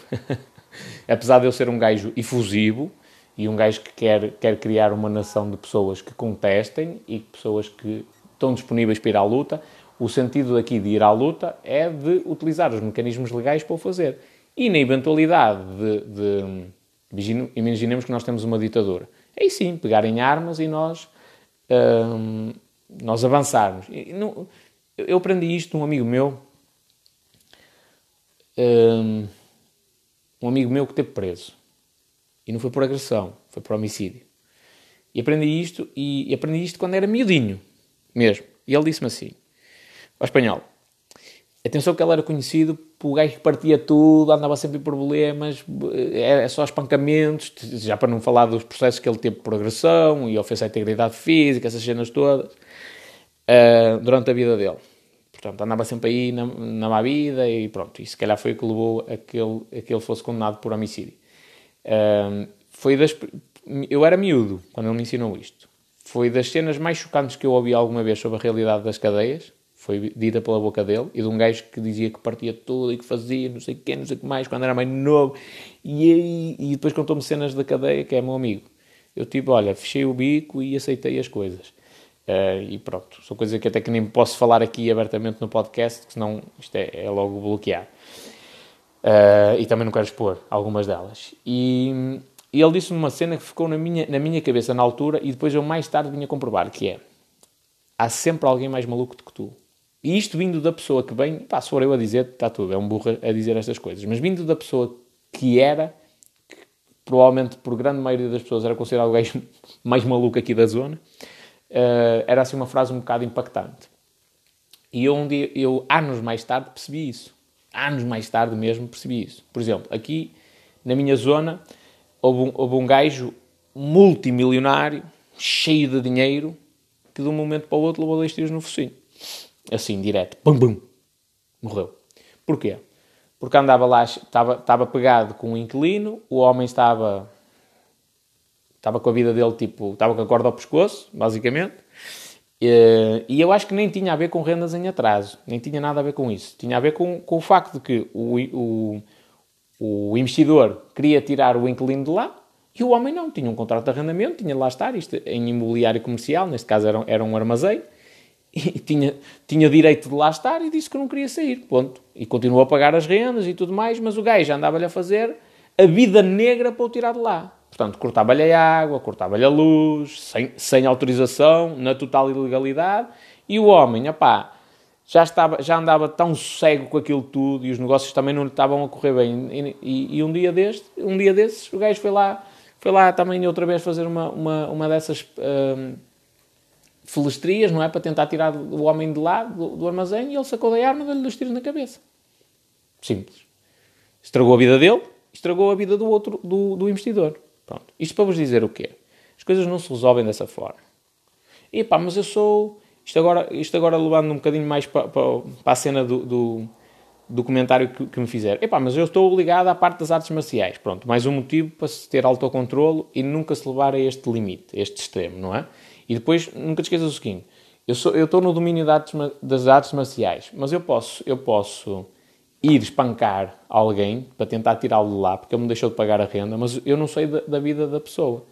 apesar de eu ser um gajo efusivo e um gajo que quer, quer criar uma nação de pessoas que contestem e pessoas que estão disponíveis para ir à luta, o sentido aqui de ir à luta é de utilizar os mecanismos legais para o fazer. E na eventualidade de, de Imaginemos que nós temos uma ditadura. Aí sim, pegarem armas e nós, hum, nós avançarmos. eu aprendi isto de um amigo meu, hum, um amigo meu que esteve preso. E não foi por agressão, foi por homicídio. E aprendi isto, e, e aprendi isto quando era miudinho, mesmo. E ele disse-me assim, ao espanhol, Atenção que ele era conhecido por gajo que partia tudo, andava sempre em problemas, é só espancamentos, já para não falar dos processos que ele teve por agressão e ofensa à integridade física, essas cenas todas, uh, durante a vida dele. Portanto, andava sempre aí na, na má vida e pronto, e se calhar foi o que levou a que ele, a que ele fosse condenado por homicídio. Uh, foi das, eu era miúdo quando ele me ensinou isto. Foi das cenas mais chocantes que eu ouvi alguma vez sobre a realidade das cadeias, foi dita pela boca dele e de um gajo que dizia que partia tudo e que fazia não sei o que, não sei o que mais, quando era mais novo. E, e depois contou-me cenas da cadeia, que é meu amigo. Eu tipo, olha, fechei o bico e aceitei as coisas. Uh, e pronto, são coisas que até que nem posso falar aqui abertamente no podcast, senão isto é, é logo bloqueado. Uh, e também não quero expor algumas delas. E, e ele disse-me uma cena que ficou na minha, na minha cabeça na altura e depois eu mais tarde vinha comprovar, que é há sempre alguém mais maluco do que tu. E isto vindo da pessoa que vem, pá, se for eu a dizer, está tudo, é um burro a dizer estas coisas, mas vindo da pessoa que era, que provavelmente por grande maioria das pessoas era considerado o gajo mais maluco aqui da zona, uh, era assim uma frase um bocado impactante. E eu, um dia, eu, anos mais tarde, percebi isso. Anos mais tarde mesmo, percebi isso. Por exemplo, aqui na minha zona, houve um, houve um gajo multimilionário, cheio de dinheiro, que de um momento para o outro levou dois tiros no focinho. Assim, direto. Bum, bum. Morreu. Porquê? Porque andava lá, estava, estava pegado com um inquilino, o homem estava, estava com a vida dele, tipo, estava com a corda ao pescoço, basicamente. E eu acho que nem tinha a ver com rendas em atraso, nem tinha nada a ver com isso. Tinha a ver com, com o facto de que o, o, o investidor queria tirar o inquilino de lá e o homem não. Tinha um contrato de arrendamento, tinha de lá estar, isto em imobiliário comercial, neste caso era, era um armazém, e tinha, tinha direito de lá estar e disse que não queria sair, ponto. E continuou a pagar as rendas e tudo mais, mas o gajo andava-lhe a fazer a vida negra para o tirar de lá. Portanto, cortava-lhe a água, cortava-lhe a luz, sem, sem autorização, na total ilegalidade, e o homem, opá, já, estava, já andava tão cego com aquilo tudo e os negócios também não lhe estavam a correr bem. E, e, e um, dia deste, um dia desses, o gajo foi lá, foi lá também outra vez fazer uma, uma, uma dessas... Hum, felestrias, não é? Para tentar tirar o homem de lá, do, do armazém, e ele sacou da arma e deu-lhe dois tiros na cabeça. Simples. Estragou a vida dele, estragou a vida do outro, do, do investidor. Pronto. Isto para vos dizer o quê? As coisas não se resolvem dessa forma. E pá, mas eu sou... Isto agora, isto agora levando um bocadinho mais para, para, para a cena do, do, do comentário que, que me fizeram. Epá, mas eu estou ligado à parte das artes marciais. Pronto, mais um motivo para se ter autocontrolo e nunca se levar a este limite, a este extremo, não é? E depois, nunca te esqueças o seguinte, eu, sou, eu estou no domínio das artes, das artes marciais, mas eu posso, eu posso ir espancar alguém para tentar tirá-lo de lá, porque ele me deixou de pagar a renda, mas eu não sei da, da, vida da pessoa.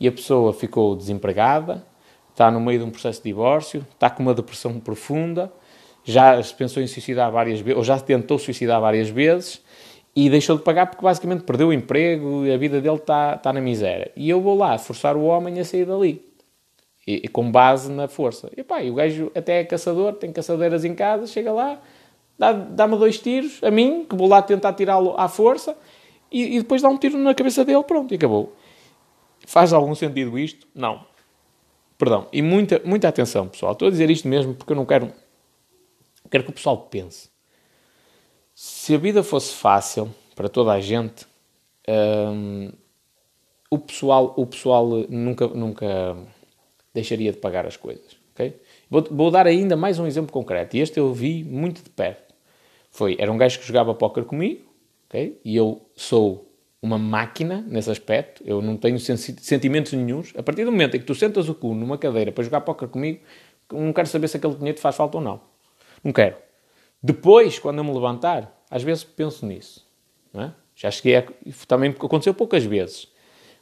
E a pessoa ficou desempregada, está no meio de um processo de divórcio, está com uma depressão profunda, já se pensou em suicidar várias vezes, ou já tentou suicidar várias vezes, e deixou de pagar porque basicamente perdeu o emprego e a vida dele está, está na miséria. E eu vou lá forçar o homem a sair dali. E, com base na força. E pá, e o gajo até é caçador, tem caçadeiras em casa, chega lá, dá-me dois tiros, a mim, que vou lá tentar tirá-lo à força, e, e, depois dá um tiro na cabeça dele, pronto, e acabou. Faz algum sentido isto? Não. Perdão. E muita, muita atenção, pessoal. Estou a dizer isto mesmo porque eu não quero, quero que o pessoal pense. Se a vida fosse fácil para toda a gente, hum, o pessoal, o pessoal nunca, nunca deixaria de pagar as coisas. Okay? Vou, vou dar ainda mais um exemplo concreto. E este eu vi muito de perto. Foi, era um gajo que jogava póquer comigo, okay? e eu sou uma máquina nesse aspecto, eu não tenho sentimentos nenhums. A partir do momento em que tu sentas o cu numa cadeira para jogar póquer comigo, não quero saber se aquele dinheiro te faz falta ou não. Não quero. Depois, quando eu me levantar, às vezes penso nisso. É? Já cheguei a... Também aconteceu poucas vezes.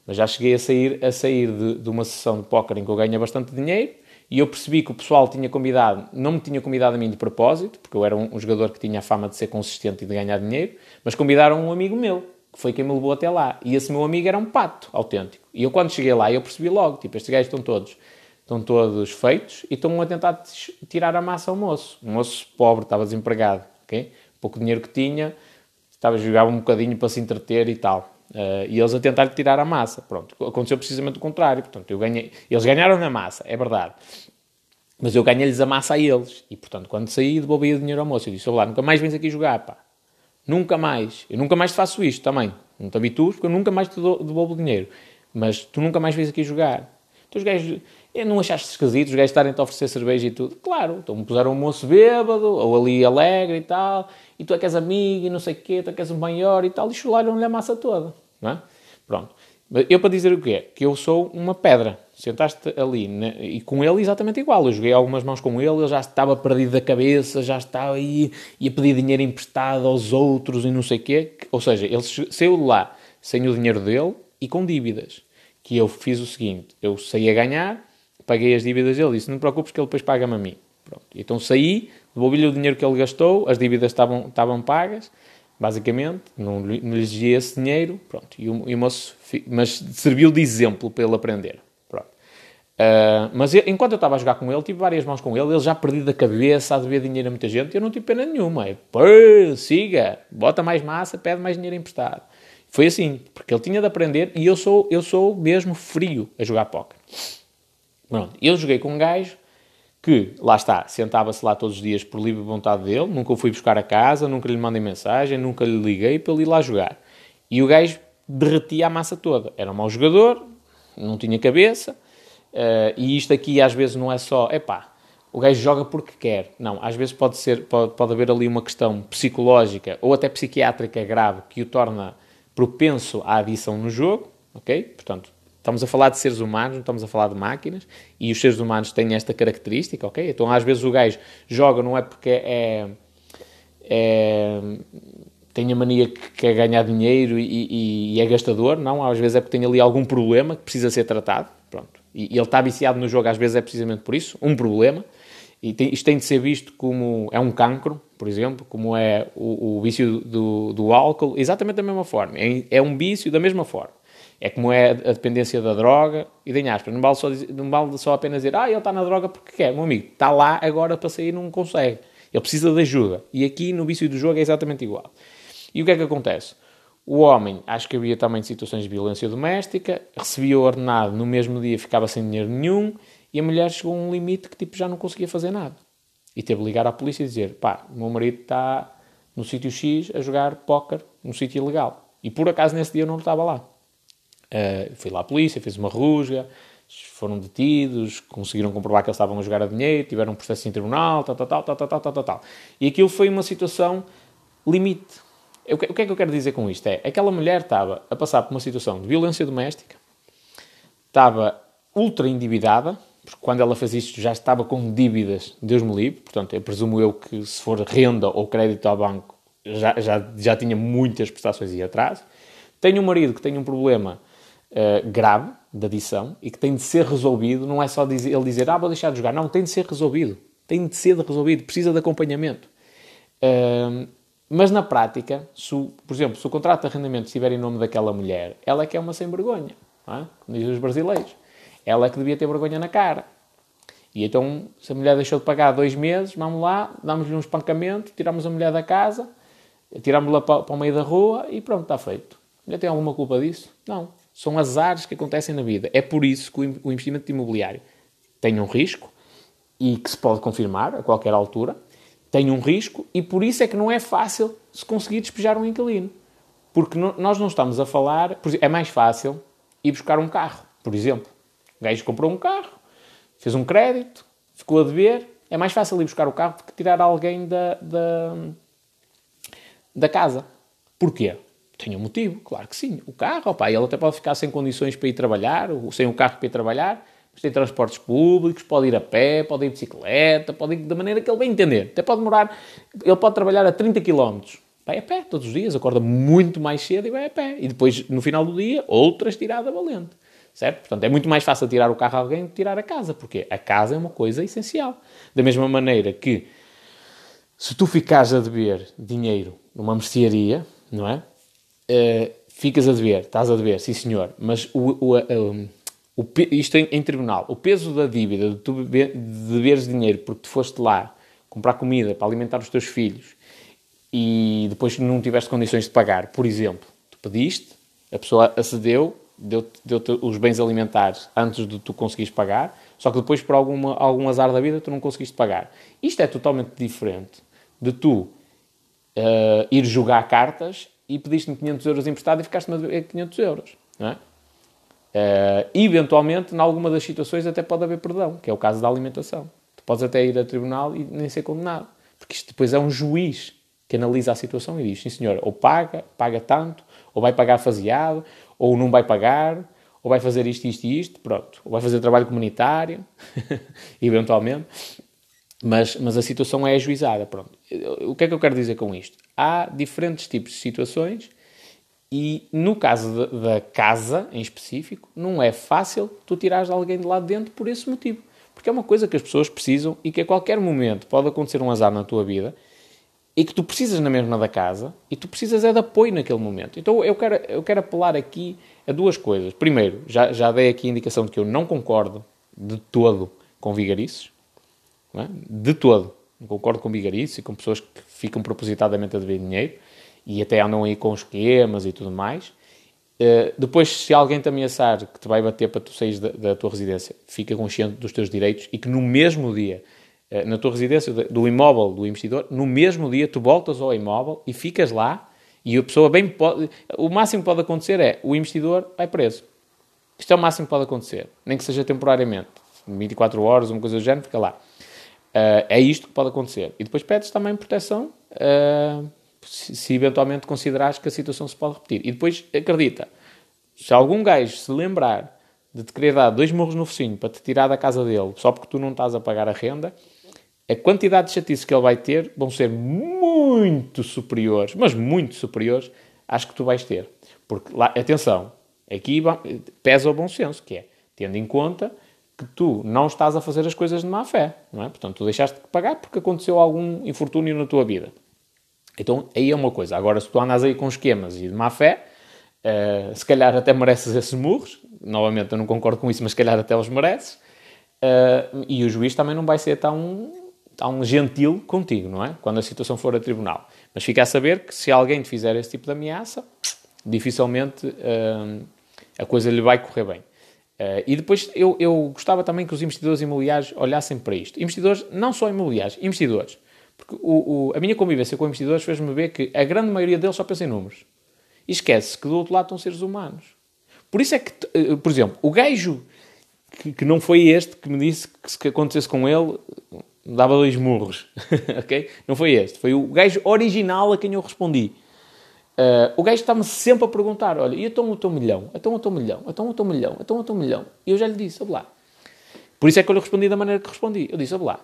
Mas já cheguei a sair, a sair de, de uma sessão de póquer em que eu ganho bastante dinheiro e eu percebi que o pessoal tinha convidado, não me tinha convidado a mim de propósito, porque eu era um, jogador que tinha a fama de ser consistente e de ganhar dinheiro, mas convidaram um amigo meu, que foi quem me levou até lá. E esse meu amigo era um pato autêntico. E eu, quando cheguei lá, eu percebi logo: tipo, estes gajos estão todos, estão todos feitos e estão a tentar tirar a massa ao moço. Um moço pobre, estava desempregado, ok? Pouco dinheiro que tinha, estava a jogar um bocadinho para se entreter e tal. Uh, e eles a tentar tirar a massa. Pronto, aconteceu precisamente o contrário. Portanto, eu ganhei, eles ganharam na massa, é verdade. Mas eu ganhei-lhes a massa a eles. E, portanto, quando saí, devolvi o dinheiro ao moço. Eu disse, lá, nunca mais vens aqui jogar, pá. Nunca mais. Eu nunca mais te faço isto também. Não te habitues, porque eu nunca mais te devolvo o dinheiro. Mas tu nunca mais vens aqui jogar. Então os gajos... Não achaste esquisito os gajos estarem-te a oferecer cerveja e tudo? Claro. Então me puseram um moço bêbado, ou ali alegre e tal. E tu é que és amigo e não sei o quê, tu é que és o maior e tal. E chularam-lhe a massa toda. Não é? Pronto. Eu para dizer o quê? Que eu sou uma pedra. Sentaste ali né? e com ele exatamente igual. Eu joguei algumas mãos com ele, ele já estava perdido da cabeça, já estava aí a pedir dinheiro emprestado aos outros e não sei o quê. Ou seja, ele saiu de lá sem o dinheiro dele e com dívidas. Que eu fiz o seguinte: eu saí a ganhar, paguei as dívidas dele, disse: não te preocupes que ele depois paga-me a mim. Pronto. Então saí, devolvi-lhe o dinheiro que ele gastou, as dívidas estavam, estavam pagas basicamente, não, lhe exigia esse dinheiro, pronto, e o, e o moço, mas serviu de exemplo para ele aprender, pronto. Uh, mas eu, enquanto eu estava a jogar com ele, tive várias mãos com ele, ele já perdido a cabeça, a dever dinheiro a muita gente, eu não tive pena nenhuma, é, pô, siga, bota mais massa, pede mais dinheiro emprestado. Foi assim, porque ele tinha de aprender, e eu sou, eu sou mesmo frio a jogar póquer. Pronto, eu joguei com um gajo que, lá está, sentava-se lá todos os dias por livre vontade dele, nunca o fui buscar a casa, nunca lhe mandei mensagem, nunca lhe liguei para ele ir lá jogar. E o gajo derretia a massa toda. Era um mau jogador, não tinha cabeça, uh, e isto aqui às vezes não é só, epá, o gajo joga porque quer. Não, às vezes pode, ser, pode, pode haver ali uma questão psicológica ou até psiquiátrica grave que o torna propenso à adição no jogo, ok? Portanto, Estamos a falar de seres humanos, não estamos a falar de máquinas, e os seres humanos têm esta característica, ok? Então às vezes o gajo joga não é porque é, é tem a mania que quer ganhar dinheiro e, e, e, é gastador, não, às vezes é porque tem ali algum problema que precisa ser tratado, pronto. E, e ele está viciado no jogo, às vezes é precisamente por isso, um problema, e tem, isto tem de ser visto como é um cancro, por exemplo, como é o, o vício do, do, álcool, exatamente da mesma forma, é, é um vício da mesma forma. É como é a dependência da droga e da aspas. Não vale, só, não vale só apenas dizer, ah, ele está na droga porque quer. Meu amigo, está lá agora para sair não consegue. Ele precisa de ajuda. E aqui no vício do jogo é exatamente igual. E o que é que acontece? O homem, acho que havia também situações de violência doméstica, recebia o ordenado, no mesmo dia ficava sem dinheiro nenhum, e a mulher chegou a um limite que tipo, já não conseguia fazer nada. E teve de ligar à polícia e dizer, pá, o meu marido está no sítio X a jogar póquer no sítio ilegal. E por acaso nesse dia eu não estava lá. Uh, fui lá à polícia, fez uma rusga, foram detidos, conseguiram comprovar que eles estavam a jogar a dinheiro, tiveram um processo em tribunal, tal, tal, tal, tal, tal, tal, tal, tal. E aquilo foi uma situação limite. Que, o que é que eu quero dizer com isto? É, aquela mulher estava a passar por uma situação de violência doméstica, estava ultra endividada, porque quando ela fez isto já estava com dívidas, Deus me livre, portanto, eu presumo eu que se for renda ou crédito ao banco, já, já, já tinha muitas prestações e atrás. Tenho um marido que tem um problema uh, grave de adição e que tem de ser resolvido. Não é só dizer, ele dizer, ah, vou deixar de jogar. Não, tem de ser resolvido. Tem de ser resolvido. Precisa de acompanhamento. Uh, mas na prática, se, por exemplo, se o contrato de arrendamento estiver em nome daquela mulher, ela é que é uma sem vergonha. É? Como dizem os brasileiros. Ela é que devia ter vergonha na cara. E então, se a mulher deixou de pagar dois meses, vamos lá, damos-lhe um espancamento, tiramos a mulher da casa, tiramos-la para, para o meio da rua e pronto, está feito. A mulher tem alguma culpa disso? Não. São azares que acontecem na vida. É por isso que o investimento imobiliário tem um risco e que se pode confirmar a qualquer altura, tem um risco e por isso é que não é fácil se conseguir despejar um inquilino. Porque nós não estamos a falar. É mais fácil ir buscar um carro, por exemplo. O gajo comprou um carro, fez um crédito, ficou a dever, é mais fácil ir buscar o carro do que tirar alguém da, da, da casa. Porquê? Tem um motivo, claro que sim. O carro, opa, ele até pode ficar sem condições para ir trabalhar, sem um carro para ir trabalhar, mas tem transportes públicos, pode ir a pé, pode ir de bicicleta, pode ir da maneira que ele bem entender. Até pode demorar, ele pode trabalhar a 30 km. Vai a pé todos os dias, acorda muito mais cedo e vai a pé. E depois, no final do dia, outras tirada valente certo? Portanto, é muito mais fácil tirar o carro a alguém do que tirar a casa, porque a casa é uma coisa essencial. Da mesma maneira que, se tu ficares a dever dinheiro numa mercearia, não é? Uh, ficas a dever, estás a dever, sim senhor, mas o, o, o, o isto em, em, tribunal, o peso da dívida, de tu de deveres dinheiro porque tu foste lá comprar comida para alimentar os teus filhos e depois não tiveste condições de pagar, por exemplo, tu pediste, a pessoa acedeu, deu-te deu os bens alimentares antes de tu conseguires pagar, só que depois, por alguma, algum azar da vida, tu não conseguiste pagar. Isto é totalmente diferente de tu uh, ir jogar cartas e pediste-me 500 euros emprestado e ficaste-me a dever 500 euros. Não é? Uh, eventualmente, em alguma das situações, até pode haver perdão, que é o caso da alimentação. Tu podes até ir a tribunal e nem ser condenado. Porque isto depois é um juiz que analisa a situação e diz: sim, senhor, ou paga, paga tanto, ou vai pagar faseado, ou não vai pagar, ou vai fazer isto, isto e isto, pronto. Ou vai fazer trabalho comunitário, eventualmente. Mas, mas a situação é ajuizada, pronto. O que é que eu quero dizer com isto? Há diferentes tipos de situações e no caso de, da casa, em específico, não é fácil tu tirares alguém de lá de dentro por esse motivo. Porque é uma coisa que as pessoas precisam e que a qualquer momento pode acontecer um azar na tua vida e que tu precisas na mesma da casa e tu precisas é de apoio naquele momento. Então eu quero, eu quero apelar aqui a duas coisas. Primeiro, já, já dei aqui a indicação de que eu não concordo de todo com vigarices. É? De todo. Não concordo com vigarices e com pessoas que ficam propositadamente a dever dinheiro e até andam aí com esquemas e tudo mais. Uh, depois, se alguém te ameaçar que te vai bater para tu sair da, da tua residência, fica consciente dos teus direitos e que no mesmo dia eh, na tua residência do imóvel do investidor, no mesmo dia tu voltas ao imóvel e ficas lá e a pessoa bem pode... O máximo que pode acontecer é o investidor vai preso. Isto é o máximo que pode acontecer, nem que seja temporariamente. 24 horas, uma coisa do género, fica lá. Uh, é isto que pode acontecer. E depois pedes também proteção uh, se, se, eventualmente considerares que a situação se pode repetir. E depois, acredita, se algum gajo se lembrar de te querer dar dois morros no focinho para te tirar da casa dele só porque tu não estás a pagar a renda, a quantidade de chatices que ele vai ter vão ser muito superiores, mas muito superiores às que tu vais ter. Porque, lá, atenção, aqui pesa o bom senso, que é, tendo em conta que tu não estás a fazer as coisas de má fé, não é? Portanto, tu deixaste de pagar porque aconteceu algum infortúnio na tua vida. Então, aí é uma coisa. Agora, se tu andas aí com esquemas e de má fé, uh, se calhar até mereces esses murros. Novamente, eu não concordo com isso, mas se calhar até os mereces. Uh, e o juiz também não vai ser tão um gentil contigo, não é? Quando a situação for a tribunal. Mas fica a saber que se alguém te fizer esse tipo de ameaça, dificilmente uh, a coisa lhe vai correr bem. Uh, e depois eu, eu gostava também que os investidores imobiliários olhassem para isto. Investidores, não só imobiliários, investidores. Porque o, o, a minha convivência com investidores fez-me ver que a grande maioria deles só pensa em números. E esquece que do outro lado estão seres humanos. Por isso é que, uh, por exemplo, o gajo que, que, não foi este que me disse que se acontecesse com ele, dava dois murros, ok? Não foi este, foi o gajo original a quem eu respondi. Uh, o gajo está-me sempre a perguntar, olha, e então o teu milhão? Então o teu milhão? Então o teu milhão? Então o teu milhão? E eu já lhe disse, lá. Por isso é que eu lhe respondi da maneira que respondi. Eu disse, lá,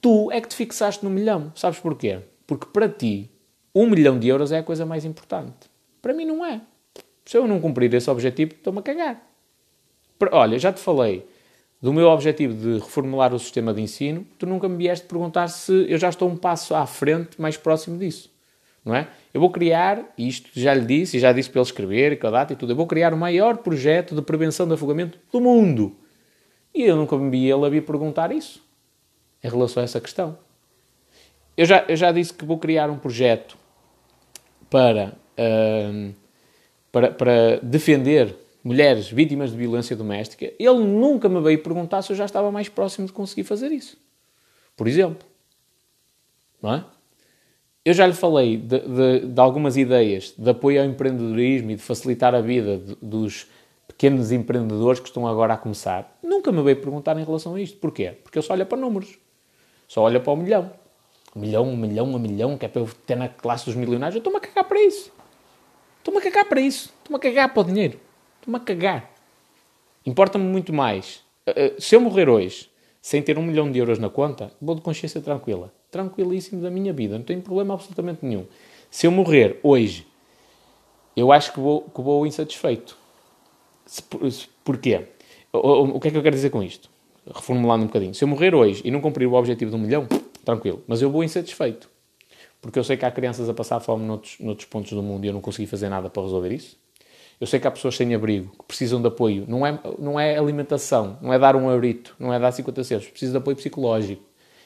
tu é que te fixaste no milhão. Sabes porquê? Porque para ti, um milhão de euros é a coisa mais importante. Para mim não é. Se eu não cumprir esse objetivo, estou-me a cagar. Olha, já te falei do meu objetivo de reformular o sistema de ensino, tu nunca me vieste perguntar se eu já estou um passo à frente, mais próximo disso. Não é? Eu vou criar, isto já lhe disse, e já disse para ele escrever, com a data e tudo, eu vou criar o maior projeto de prevenção de afogamento do mundo. E eu nunca me vi ele a vir perguntar isso. em relação a essa questão. Eu já, eu já disse que vou criar um projeto para, uh, para, para defender mulheres vítimas de violência doméstica. Ele nunca me veio perguntar se eu já estava mais próximo de conseguir fazer isso. Por exemplo. Não é? Eu já lhe falei de, de, de, algumas ideias de apoio ao empreendedorismo e de facilitar a vida de, dos pequenos empreendedores que estão agora a começar. Nunca me veio perguntar em relação a isto. Porquê? Porque eu só olho para números. Só olho para o milhão. Um milhão, um milhão, um milhão, que é para eu ter na classe dos milionários. Eu estou-me a cagar para isso. Estou-me a cagar para isso. Estou-me a cagar para o dinheiro. Estou-me a cagar. Importa-me muito mais. Eh, eh, se eu morrer hoje sem ter um milhão de euros na conta, vou de consciência tranquila. Tranquilíssimo da minha vida. Não tenho problema absolutamente nenhum. Se eu morrer hoje, eu acho que vou, que vou insatisfeito. Porquê? O, o que é que eu quero dizer com isto? Reformulando um bocadinho. Se eu morrer hoje e não cumprir o objetivo de um milhão, tranquilo. Mas eu vou insatisfeito. Porque eu sei que há crianças a passar fome noutros, noutros pontos do mundo e eu não consegui fazer nada para resolver isso. Eu sei que há pessoas sem abrigo, que precisam de apoio. Não é, não é alimentação, não é dar um eurito, não é dar 50 centos. Precisam de apoio psicológico.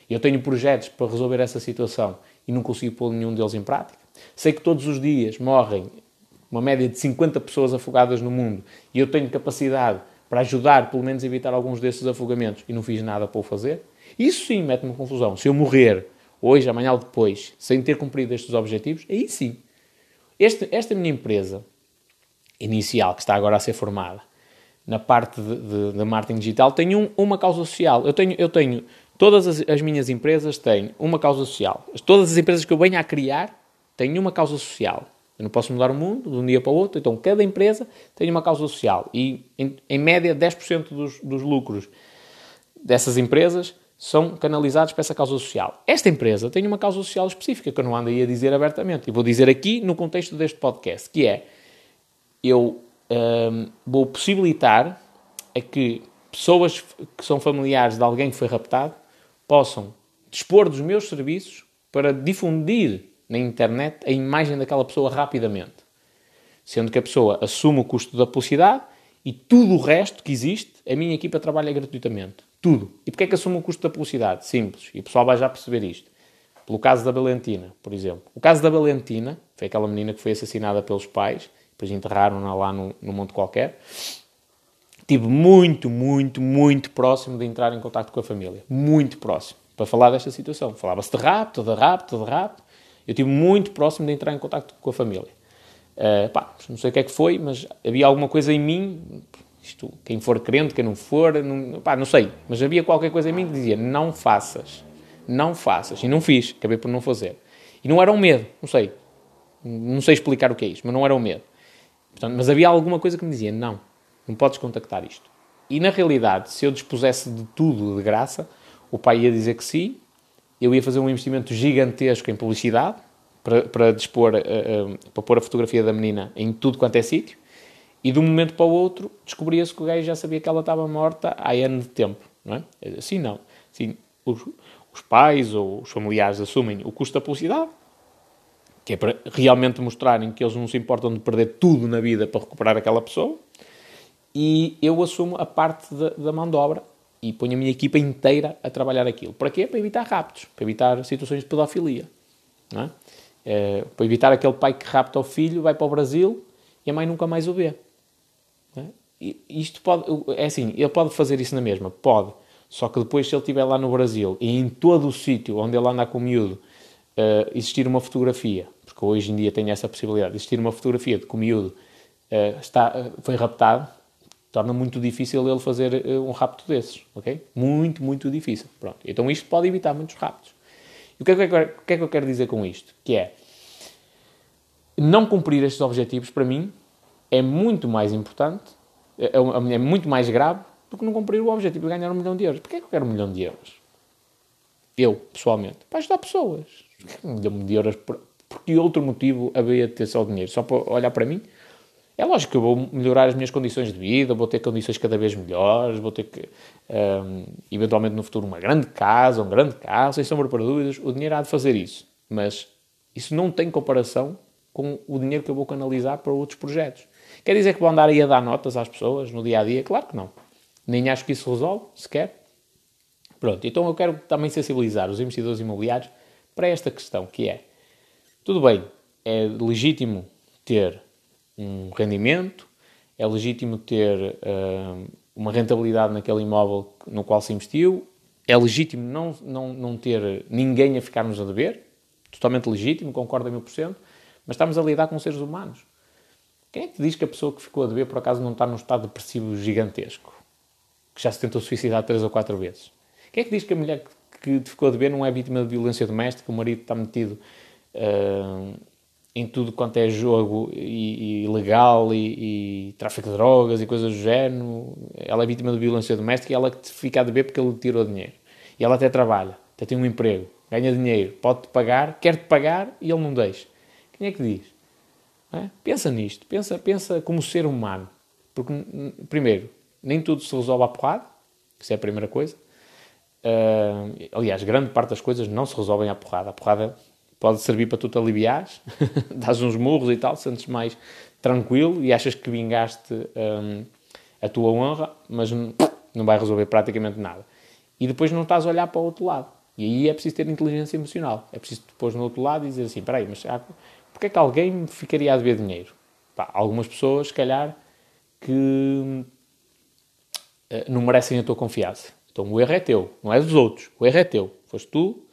Eu tenho projetos para resolver essa situação e não consigo pôr nenhum deles em prática. Sei que todos os dias morrem uma média de 50 pessoas afogadas no mundo e eu tenho capacidade para ajudar, pelo menos, evitar alguns desses afogamentos e não fiz nada para o fazer. Isso sim mete-me confusão. Se eu morrer hoje, amanhã ou depois, sem ter cumprido estes objetivos, aí sim. Este, esta minha empresa inicial, que está agora a ser formada, na parte de, de, de marketing digital, tem um, uma causa social. Eu tenho, eu tenho todas as, as, minhas empresas têm uma causa social. Todas as empresas que eu venho a criar têm uma causa social. Eu não posso mudar o mundo de um dia para o outro, então cada empresa tem uma causa social. E, em, em média, 10% dos, dos lucros dessas empresas são canalizados para essa causa social. Esta empresa tem uma causa social específica que eu não ando aí a dizer abertamente. E vou dizer aqui no contexto deste podcast, que é eu um, vou possibilitar a que pessoas que são familiares de alguém que foi raptado possam dispor dos meus serviços para difundir na internet a imagem daquela pessoa rapidamente. Sendo que a pessoa assume o custo da publicidade e tudo o resto que existe, a minha equipa trabalha gratuitamente. Tudo. E porquê é que assume o custo da publicidade? Simples. E o pessoal vai já perceber isto. Pelo caso da Valentina, por exemplo. O caso da Valentina, foi aquela menina que foi assassinada pelos pais, depois enterraram-na lá no, no monte qualquer. Estive muito, muito, muito próximo de entrar em contato com a família. Muito próximo. Para falar desta situação. Falava-se de rapto, de rapto, de rapto. Eu estive muito próximo de entrar em contato com a família. Uh, pá, não sei o que é que foi, mas havia alguma coisa em mim, isto, quem for crente, quem não for, não, pá, não sei, mas havia qualquer coisa em mim que dizia, não faças, não faças, e não fiz, acabei por não fazer. E não era um medo, não sei, não sei explicar o que é isto, mas não era um medo. Portanto, mas havia alguma coisa que me dizia, não, não podes contactar isto. E na realidade, se eu dispusesse de tudo de graça, o pai ia dizer que sim, eu ia fazer um investimento gigantesco em publicidade, para, para dispor, uh, uh, para pôr a fotografia da menina em tudo quanto é sítio, e de um momento para o outro descobria-se que o gajo já sabia que ela estava morta há anos de tempo, não é? Assim não. Assim, os, os pais ou os familiares assumem o custo da publicidade, que é para realmente mostrarem que eles não se importam de perder tudo na vida para recuperar aquela pessoa, e eu assumo a parte da, da mão de obra e ponho a minha equipa inteira a trabalhar aquilo. Para quê? Para evitar raptos, para evitar situações de pedofilia. É? É, para evitar aquele pai que rapta o filho, vai para o Brasil e a mãe nunca mais o vê. É? E isto pode, é assim, ele pode fazer isso na mesma, pode. Só que depois, se ele estiver lá no Brasil e em todo o sítio onde ele anda com o miúdo uh, existir uma fotografia, porque hoje em dia tem essa possibilidade, existir uma fotografia de que o miúdo uh, está, uh, foi raptado, torna muito difícil ele fazer um rapto desses, ok? Muito, muito difícil. Pronto. Então isto pode evitar muitos raptos. E o que, é que eu, o que é que eu quero dizer com isto? Que é, não cumprir estes objetivos, para mim, é muito mais importante, é, é, é muito mais grave do que não cumprir o objetivo de ganhar um milhão de euros. Porquê é que eu quero um milhão de euros? Eu, pessoalmente. Para ajudar pessoas. Um milhão de euros, por, por que outro motivo haveria de ter só o dinheiro? Só para olhar para mim? É lógico que eu vou melhorar as minhas condições de vida, vou ter condições cada vez melhores, vou ter que, um, eventualmente no futuro, uma grande casa, um grande carro, sem sombra para dúvidas, o dinheiro há de fazer isso. Mas isso não tem comparação com o dinheiro que eu vou canalizar para outros projetos. Quer dizer que vou andar aí a dar notas às pessoas no dia a dia? Claro que não. Nem acho que isso resolve, sequer. Pronto, então eu quero também sensibilizar os investidores imobiliários para esta questão, que é, tudo bem, é legítimo ter um rendimento, é legítimo ter uh, uma rentabilidade naquele imóvel no qual se investiu, é legítimo não, não, não ter ninguém a ficar-nos a dever, totalmente legítimo, concordo a mil por cento, mas estamos a lidar com seres humanos. Quem é que diz que a pessoa que ficou a dever por acaso não está num estado depressivo gigantesco? Que já se tentou suicidar três ou quatro vezes? Quem é que diz que a mulher que te ficou a dever não é vítima de violência doméstica, o marido está metido uh, em tudo quanto é jogo e, e legal e, e, tráfico de drogas e coisas do género, ela é vítima de violência doméstica e ela que fica a dever porque ele tirou dinheiro. E ela até trabalha, até tem um emprego, ganha dinheiro, pode-te pagar, quer-te pagar e ele não deixa. Quem é que diz? É? Pensa nisto, pensa, pensa como ser humano. Porque, primeiro, nem tudo se resolve à porrada, isso é a primeira coisa. Uh, aliás, grande parte das coisas não se resolvem à porrada. A porrada pode servir para tu te aliviares, dás uns murros e tal, sentes mais tranquilo e achas que vingaste um, a tua honra, mas não vai resolver praticamente nada. E depois não estás a olhar para o outro lado. E aí é preciso ter inteligência emocional. É preciso depois no outro lado dizer assim, espera aí, mas porquê é que alguém me ficaria a dever dinheiro? Pá, algumas pessoas, se calhar, que uh, não merecem a tua confiança. Então o erro é teu, não é dos outros. O erro é teu. Foste tu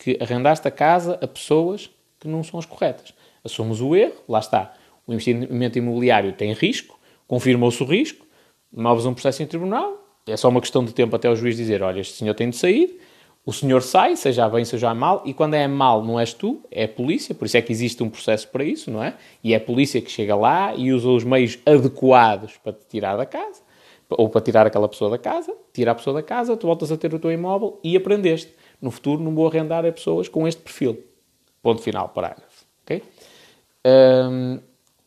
que arrendaste a casa a pessoas que não são as corretas. Assumos o erro, lá está. O investimento imobiliário tem risco, confirmou-se o risco, moves um processo em tribunal, é só uma questão de tempo até o juiz dizer: olha, este senhor tem de sair, o senhor sai, seja bem, seja mal, e quando é mal não és tu, é a polícia, por isso é que existe um processo para isso, não é? E é a polícia que chega lá e usa os meios adequados para te tirar da casa, ou para tirar aquela pessoa da casa, tira a pessoa da casa, tu voltas a ter o teu imóvel e aprendeste no futuro não vou arrendar a pessoas com este perfil. Ponto final, parágrafo. Okay? Um,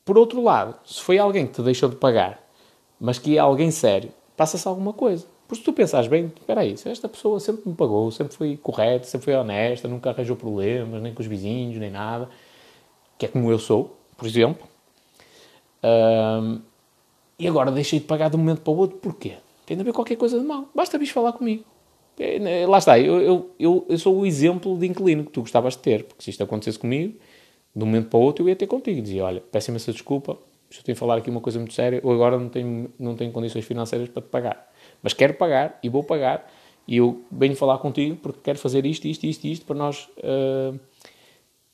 por outro lado, se foi alguém que te deixou de pagar, mas que é alguém sério, passa-se alguma coisa. Porque se tu pensares bem, espera aí, esta pessoa sempre me pagou, sempre foi correta, sempre foi honesta, nunca arranjou problemas, nem com os vizinhos, nem nada, que é como eu sou, por exemplo, um, e agora deixei de pagar de um momento para o outro, porquê? Tem de haver qualquer coisa de mal. Basta vir falar comigo. É, né, lá está, eu, eu, eu, eu, sou o exemplo de inquilino que tu gostavas de ter, porque se isto acontecesse comigo, de um momento para o outro eu ia ter contigo. Dizia: Olha, peço essa desculpa, tenho a falar aqui uma coisa muito séria, eu agora não tenho, não tenho condições financeiras para te pagar. Mas quero pagar e vou pagar, e eu venho falar contigo porque quero fazer isto, isto, isto, isto, para nós uh,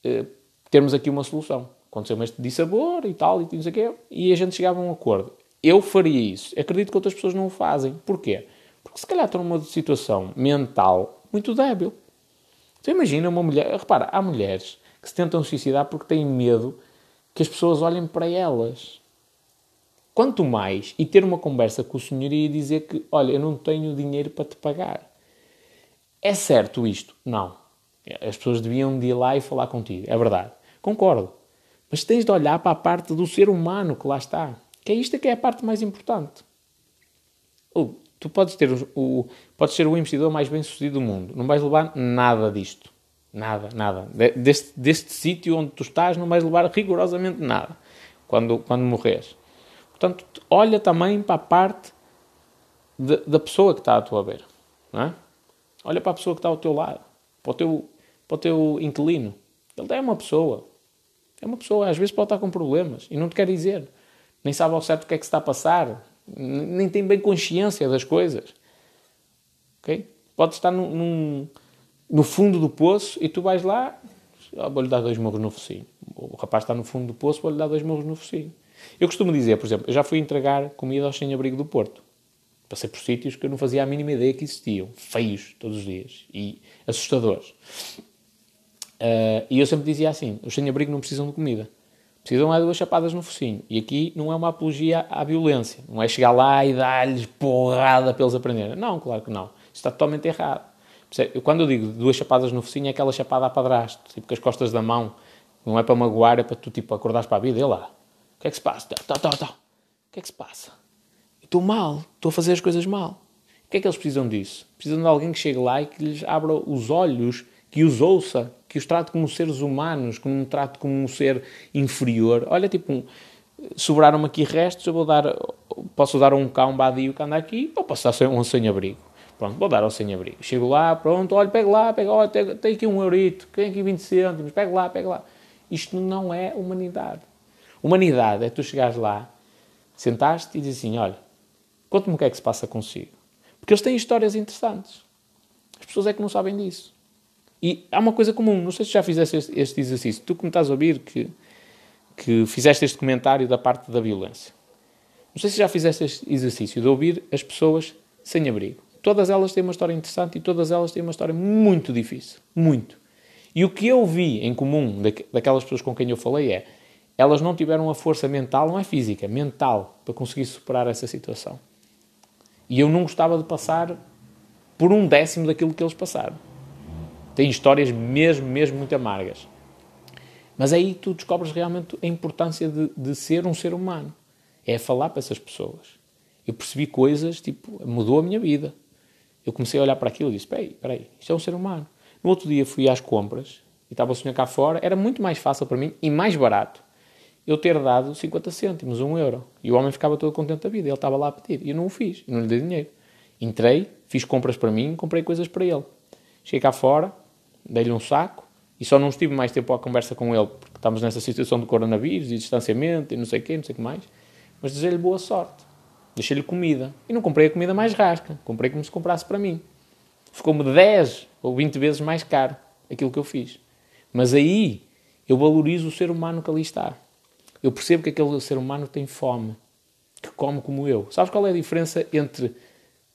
uh, termos aqui uma solução. Aconteceu-me este dissabor e tal, e não sei e a gente chegava a um acordo. Eu faria isso. Acredito que outras pessoas não o fazem. Porquê? Porque se calhar estão numa situação mental muito débil. Então imagina uma mulher. Repara, há mulheres que se tentam suicidar porque têm medo que as pessoas olhem para elas. Quanto mais, e ter uma conversa com o senhor e dizer que, olha, eu não tenho dinheiro para te pagar. É certo isto? Não. As pessoas deviam de ir lá e falar contigo. É verdade. Concordo. Mas tens de olhar para a parte do ser humano que lá está. Que é isto que é a parte mais importante. Tu podes ter o, podes ser o investidor mais bem sucedido do mundo, não vais levar nada disto. Nada, nada. Deste, deste sítio onde tu estás, não vais levar rigorosamente nada quando, quando morres. Portanto, olha também para a parte de, da pessoa que está à tua beira. Não é? Olha para a pessoa que está ao teu lado, para o teu, para o teu inquilino. Ele é uma pessoa. É uma pessoa, às vezes pode estar com problemas e não te quer dizer. Nem sabe ao certo o que é que se está a passar nem tem bem consciência das coisas. Ok? Pode estar num, num, no fundo do poço e tu vais lá, ah, vou-lhe dar dois morros no focinho. O rapaz está no fundo do poço, vou-lhe dar dois morros no focinho. Eu costumo dizer, por exemplo, eu já fui entregar comida ao sem-abrigo do Porto. Passei por sítios que eu não fazia a mínima ideia que existiam. Feios, todos os dias. E assustadores. Uh, e eu sempre dizia assim, os sem-abrigo não precisam de comida. Precisam é duas chapadas no focinho. E aqui não é uma apologia à violência. Não é chegar lá e dar-lhes porrada para eles aprenderem. Não, claro que não. Isso está totalmente errado. Quando eu digo duas chapadas no focinho, é aquela chapada a padrasto. Tipo, com as costas da mão. Não é para magoar, é para tu, tipo, acordares para a vida. E lá. O que é que se passa? Tá, tá, tá, tá. O que é que se passa? Estou mal. Estou a fazer as coisas mal. O que é que eles precisam disso? Precisam de alguém que chegue lá e que lhes abra os olhos, que os ouça, que os trate como seres humanos, que não trate como um ser inferior. Olha, tipo, sobraram-me aqui restos, eu vou dar, posso dar um cão badio que anda aqui, ou posso dar um sem-abrigo. Pronto, vou dar ao sem-abrigo. Chego lá, pronto, olha, pega lá, pega, olha, tem, tem aqui um eurito, tem aqui 20 cêntimos, pega lá, pega lá. Isto não é humanidade. Humanidade é tu chegares lá, sentaste e dizes assim, olha, conta-me o que é que se passa consigo. Porque eles têm histórias interessantes. As pessoas é que não sabem disso. E há uma coisa comum, não sei se já fizeste este, este exercício, tu que me estás a ouvir, que, que fizeste este comentário da parte da violência. Não sei se já fizeste este exercício de ouvir as pessoas sem abrigo. Todas elas têm uma história interessante e todas elas têm uma história muito difícil. Muito. E o que eu vi em comum daquelas pessoas com quem eu falei é elas não tiveram a força mental, não é física, mental, para conseguir superar essa situação. E eu não gostava de passar por um décimo daquilo que eles passaram. Tem histórias mesmo, mesmo muito amargas. Mas aí tu descobres realmente a importância de, de ser um ser humano. É falar para essas pessoas. Eu percebi coisas, tipo, mudou a minha vida. Eu comecei a olhar para aquilo e disse: Peraí, peraí, isto é um ser humano. No outro dia fui às compras e estava o senhor cá fora. Era muito mais fácil para mim e mais barato eu ter dado 50 cêntimos, 1 euro. E o homem ficava todo contente da vida. Ele estava lá a pedir. E eu não o fiz. Eu não lhe dei dinheiro. Entrei, fiz compras para mim, comprei coisas para ele. Cheguei cá fora, dei-lhe um saco e só não estive mais tempo à conversa com ele porque estamos nessa situação de coronavírus e distanciamento e não sei o quê, não sei o que mais. Mas desejei-lhe boa sorte. Deixei-lhe comida. E não comprei a comida mais rasca. Comprei como se comprasse para mim. Ficou-me 10 ou 20 vezes mais caro aquilo que eu fiz. Mas aí eu valorizo o ser humano que ali está. Eu percebo que aquele ser humano tem fome, que come como eu. Sabes qual é a diferença entre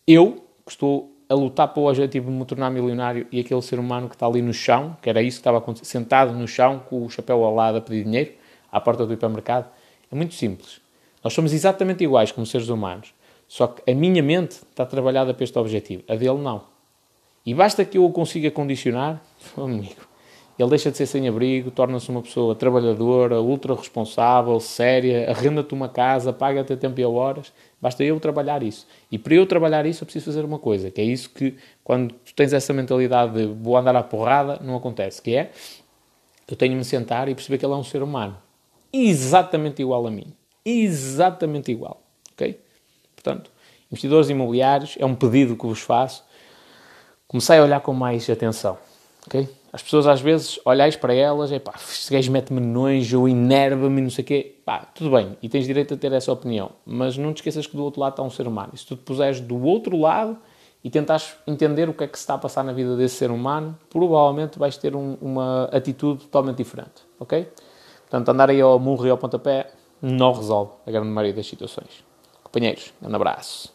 eu, que estou a lutar para o objetivo de me tornar milionário, e aquele ser humano que está ali no chão, que era isso que estava acontecendo, sentado no chão, com o chapéu ao lado a pedir dinheiro, à porta do hipermercado? É muito simples. Nós somos exatamente iguais como seres humanos. Só que a minha mente está trabalhada para este objetivo, a dele não. E basta que eu o consiga condicionar, amigo, ele deixa de ser sem-abrigo, torna-se uma pessoa trabalhadora, ultra responsável, séria, arrenda-te uma casa, paga-te a tempo e a horas. Basta eu trabalhar isso. E para eu trabalhar isso, eu preciso fazer uma coisa, que é isso que, quando tu tens essa mentalidade de vou andar à porrada, não acontece, que é, eu tenho de me sentar e perceber que ele é um ser humano. Exatamente igual a mim. Exatamente igual. Ok? Portanto, investidores imobiliários, é um pedido que vos faço. Comecei a olhar com mais atenção. Ok? As pessoas às vezes olhais para elas, é pá, este gajo mete-me nojo ou enerva-me, não sei o quê. Pá, tudo bem, e tens direito a ter essa opinião, mas não te esqueças que do outro lado está um ser humano. E se tu te puseres do outro lado e tentares entender o que é que se está a passar na vida desse ser humano, provavelmente vais ter um, uma atitude totalmente diferente, ok? Portanto, andar aí ao murro e ao pontapé não resolve a grande maioria das situações. Companheiros, um abraço.